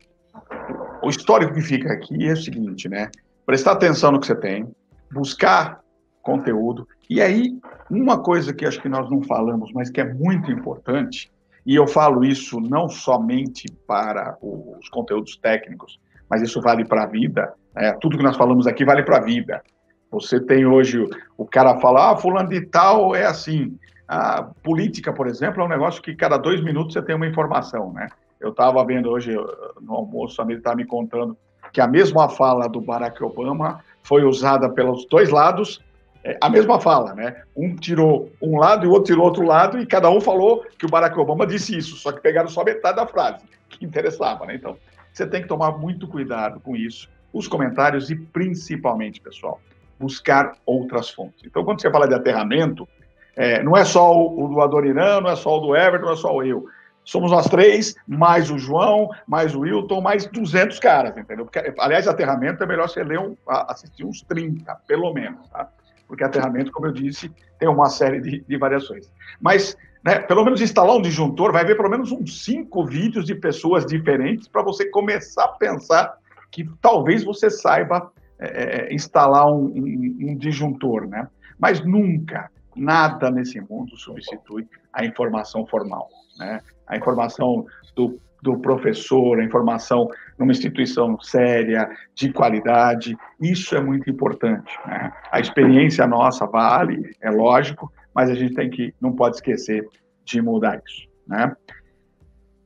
o histórico que fica aqui é o seguinte, né? Prestar atenção no que você tem, buscar conteúdo. E aí, uma coisa que acho que nós não falamos, mas que é muito importante, e eu falo isso não somente para os conteúdos técnicos, mas isso vale para a vida. Né? Tudo que nós falamos aqui vale para a vida. Você tem hoje, o cara fala, ah, fulano de tal é assim. A política, por exemplo, é um negócio que cada dois minutos você tem uma informação, né? Eu estava vendo hoje no almoço, a ele estava me contando que a mesma fala do Barack Obama foi usada pelos dois lados é, a mesma fala, né? Um tirou um lado e o outro tirou outro lado, e cada um falou que o Barack Obama disse isso, só que pegaram só metade da frase que interessava, né? Então, você tem que tomar muito cuidado com isso, os comentários e principalmente, pessoal, buscar outras fontes. Então, quando você fala de aterramento, É, não é só o, do Adoniran, não é só o do Everton, não é só eu. Somos nós três, mais o João, mais o Wilton, mais 200 caras, entendeu? Porque, aliás, aterramento é melhor você ler um, assistir uns 30, pelo menos, tá? Porque aterramento, como eu disse, tem uma série de, de variações. Mas, né, pelo menos instalar um disjuntor, vai ver pelo menos uns cinco vídeos de pessoas diferentes para você começar a pensar que talvez você saiba é, é, instalar um, um, um disjuntor, né? Mas nunca, nada nesse mundo substitui a informação formal, né? A informação do, do professor, a informação numa instituição séria, de qualidade, isso é muito importante. Né? A experiência nossa vale, é lógico, mas a gente tem que, não pode esquecer de mudar isso. Né?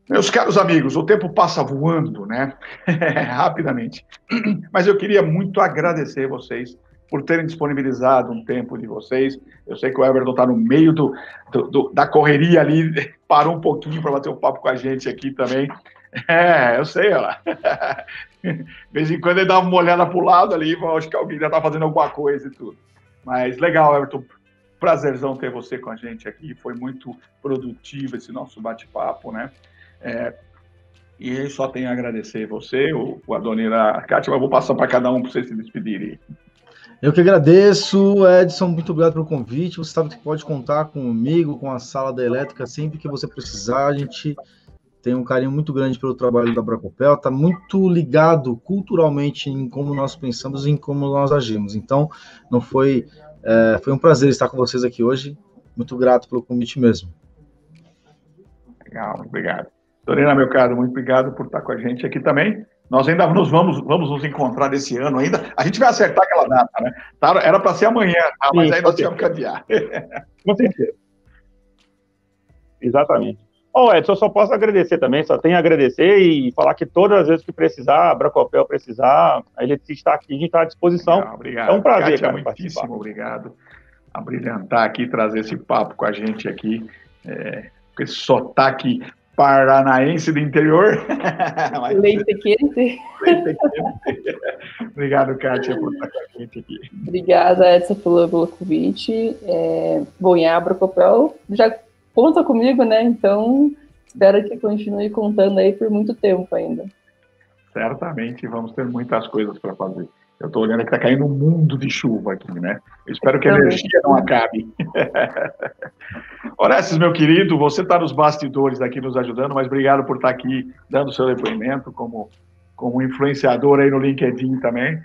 Meus caros amigos, o tempo passa voando, né? Rapidamente. Mas eu queria muito agradecer vocês por terem disponibilizado um tempo de vocês. Eu sei que o Everton está no meio do, do, do, da correria ali, parou um pouquinho para bater um papo com a gente aqui também. É, eu sei, lá. De vez em quando ele dá uma olhada para o lado ali, acho que alguém já está fazendo alguma coisa e tudo. Mas legal, Everton. Prazerzão ter você com a gente aqui. Foi muito produtivo esse nosso bate-papo, né? É, e só tenho a agradecer você, o, o Adonira, a Kátia, mas vou passar para cada um para vocês se despedirem. Eu que agradeço, Edson, muito obrigado pelo convite. Você sabe que pode contar comigo, com a sala da elétrica, sempre que você precisar. A gente tem um carinho muito grande pelo trabalho da Bracopel, está muito ligado culturalmente em como nós pensamos e em como nós agimos. Então, não foi, é, foi um prazer estar com vocês aqui hoje. Muito grato pelo convite mesmo. Legal, obrigado. Dorena, meu caro, muito obrigado por estar com a gente aqui também. Nós ainda nos vamos, vamos nos encontrar esse ano ainda. A gente vai acertar aquela data, né? Tá, era para ser amanhã, tá? mas Sim, aí nós tivemos que adiar. Com certeza. Exatamente. Ô, oh, Edson, eu só posso agradecer também, só tenho a agradecer e falar que todas as vezes que precisar, a Bracopel precisar, a gente está aqui, a gente está à disposição. Legal, obrigado. É um prazer, Kátia, cara, muitíssimo participar. obrigado a brilhantar aqui, trazer esse papo com a gente aqui, é, com esse sotaque paranaense do interior. Leite quente. Leite quente. Obrigado, Kátia, por estar com a gente aqui. Obrigada, Edson, pelo, pelo convite. É, bom, e a Abracopel já conta comigo, né? Então, espero que continue contando aí por muito tempo ainda. Certamente, vamos ter muitas coisas para fazer. Eu estou olhando que está caindo um mundo de chuva aqui, né? Eu espero que a energia não acabe. Orestes, meu querido, você está nos bastidores aqui nos ajudando, mas obrigado por estar tá aqui dando seu depoimento como, como influenciador aí no LinkedIn também.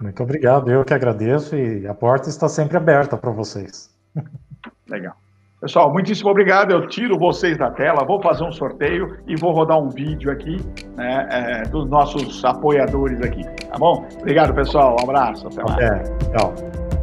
Muito obrigado, eu que agradeço e a porta está sempre aberta para vocês. Legal. Pessoal, muitíssimo obrigado. Eu tiro vocês da tela, vou fazer um sorteio e vou rodar um vídeo aqui né, é, dos nossos apoiadores aqui. Tá bom? Obrigado, pessoal. Um abraço. Até mais. É, tchau.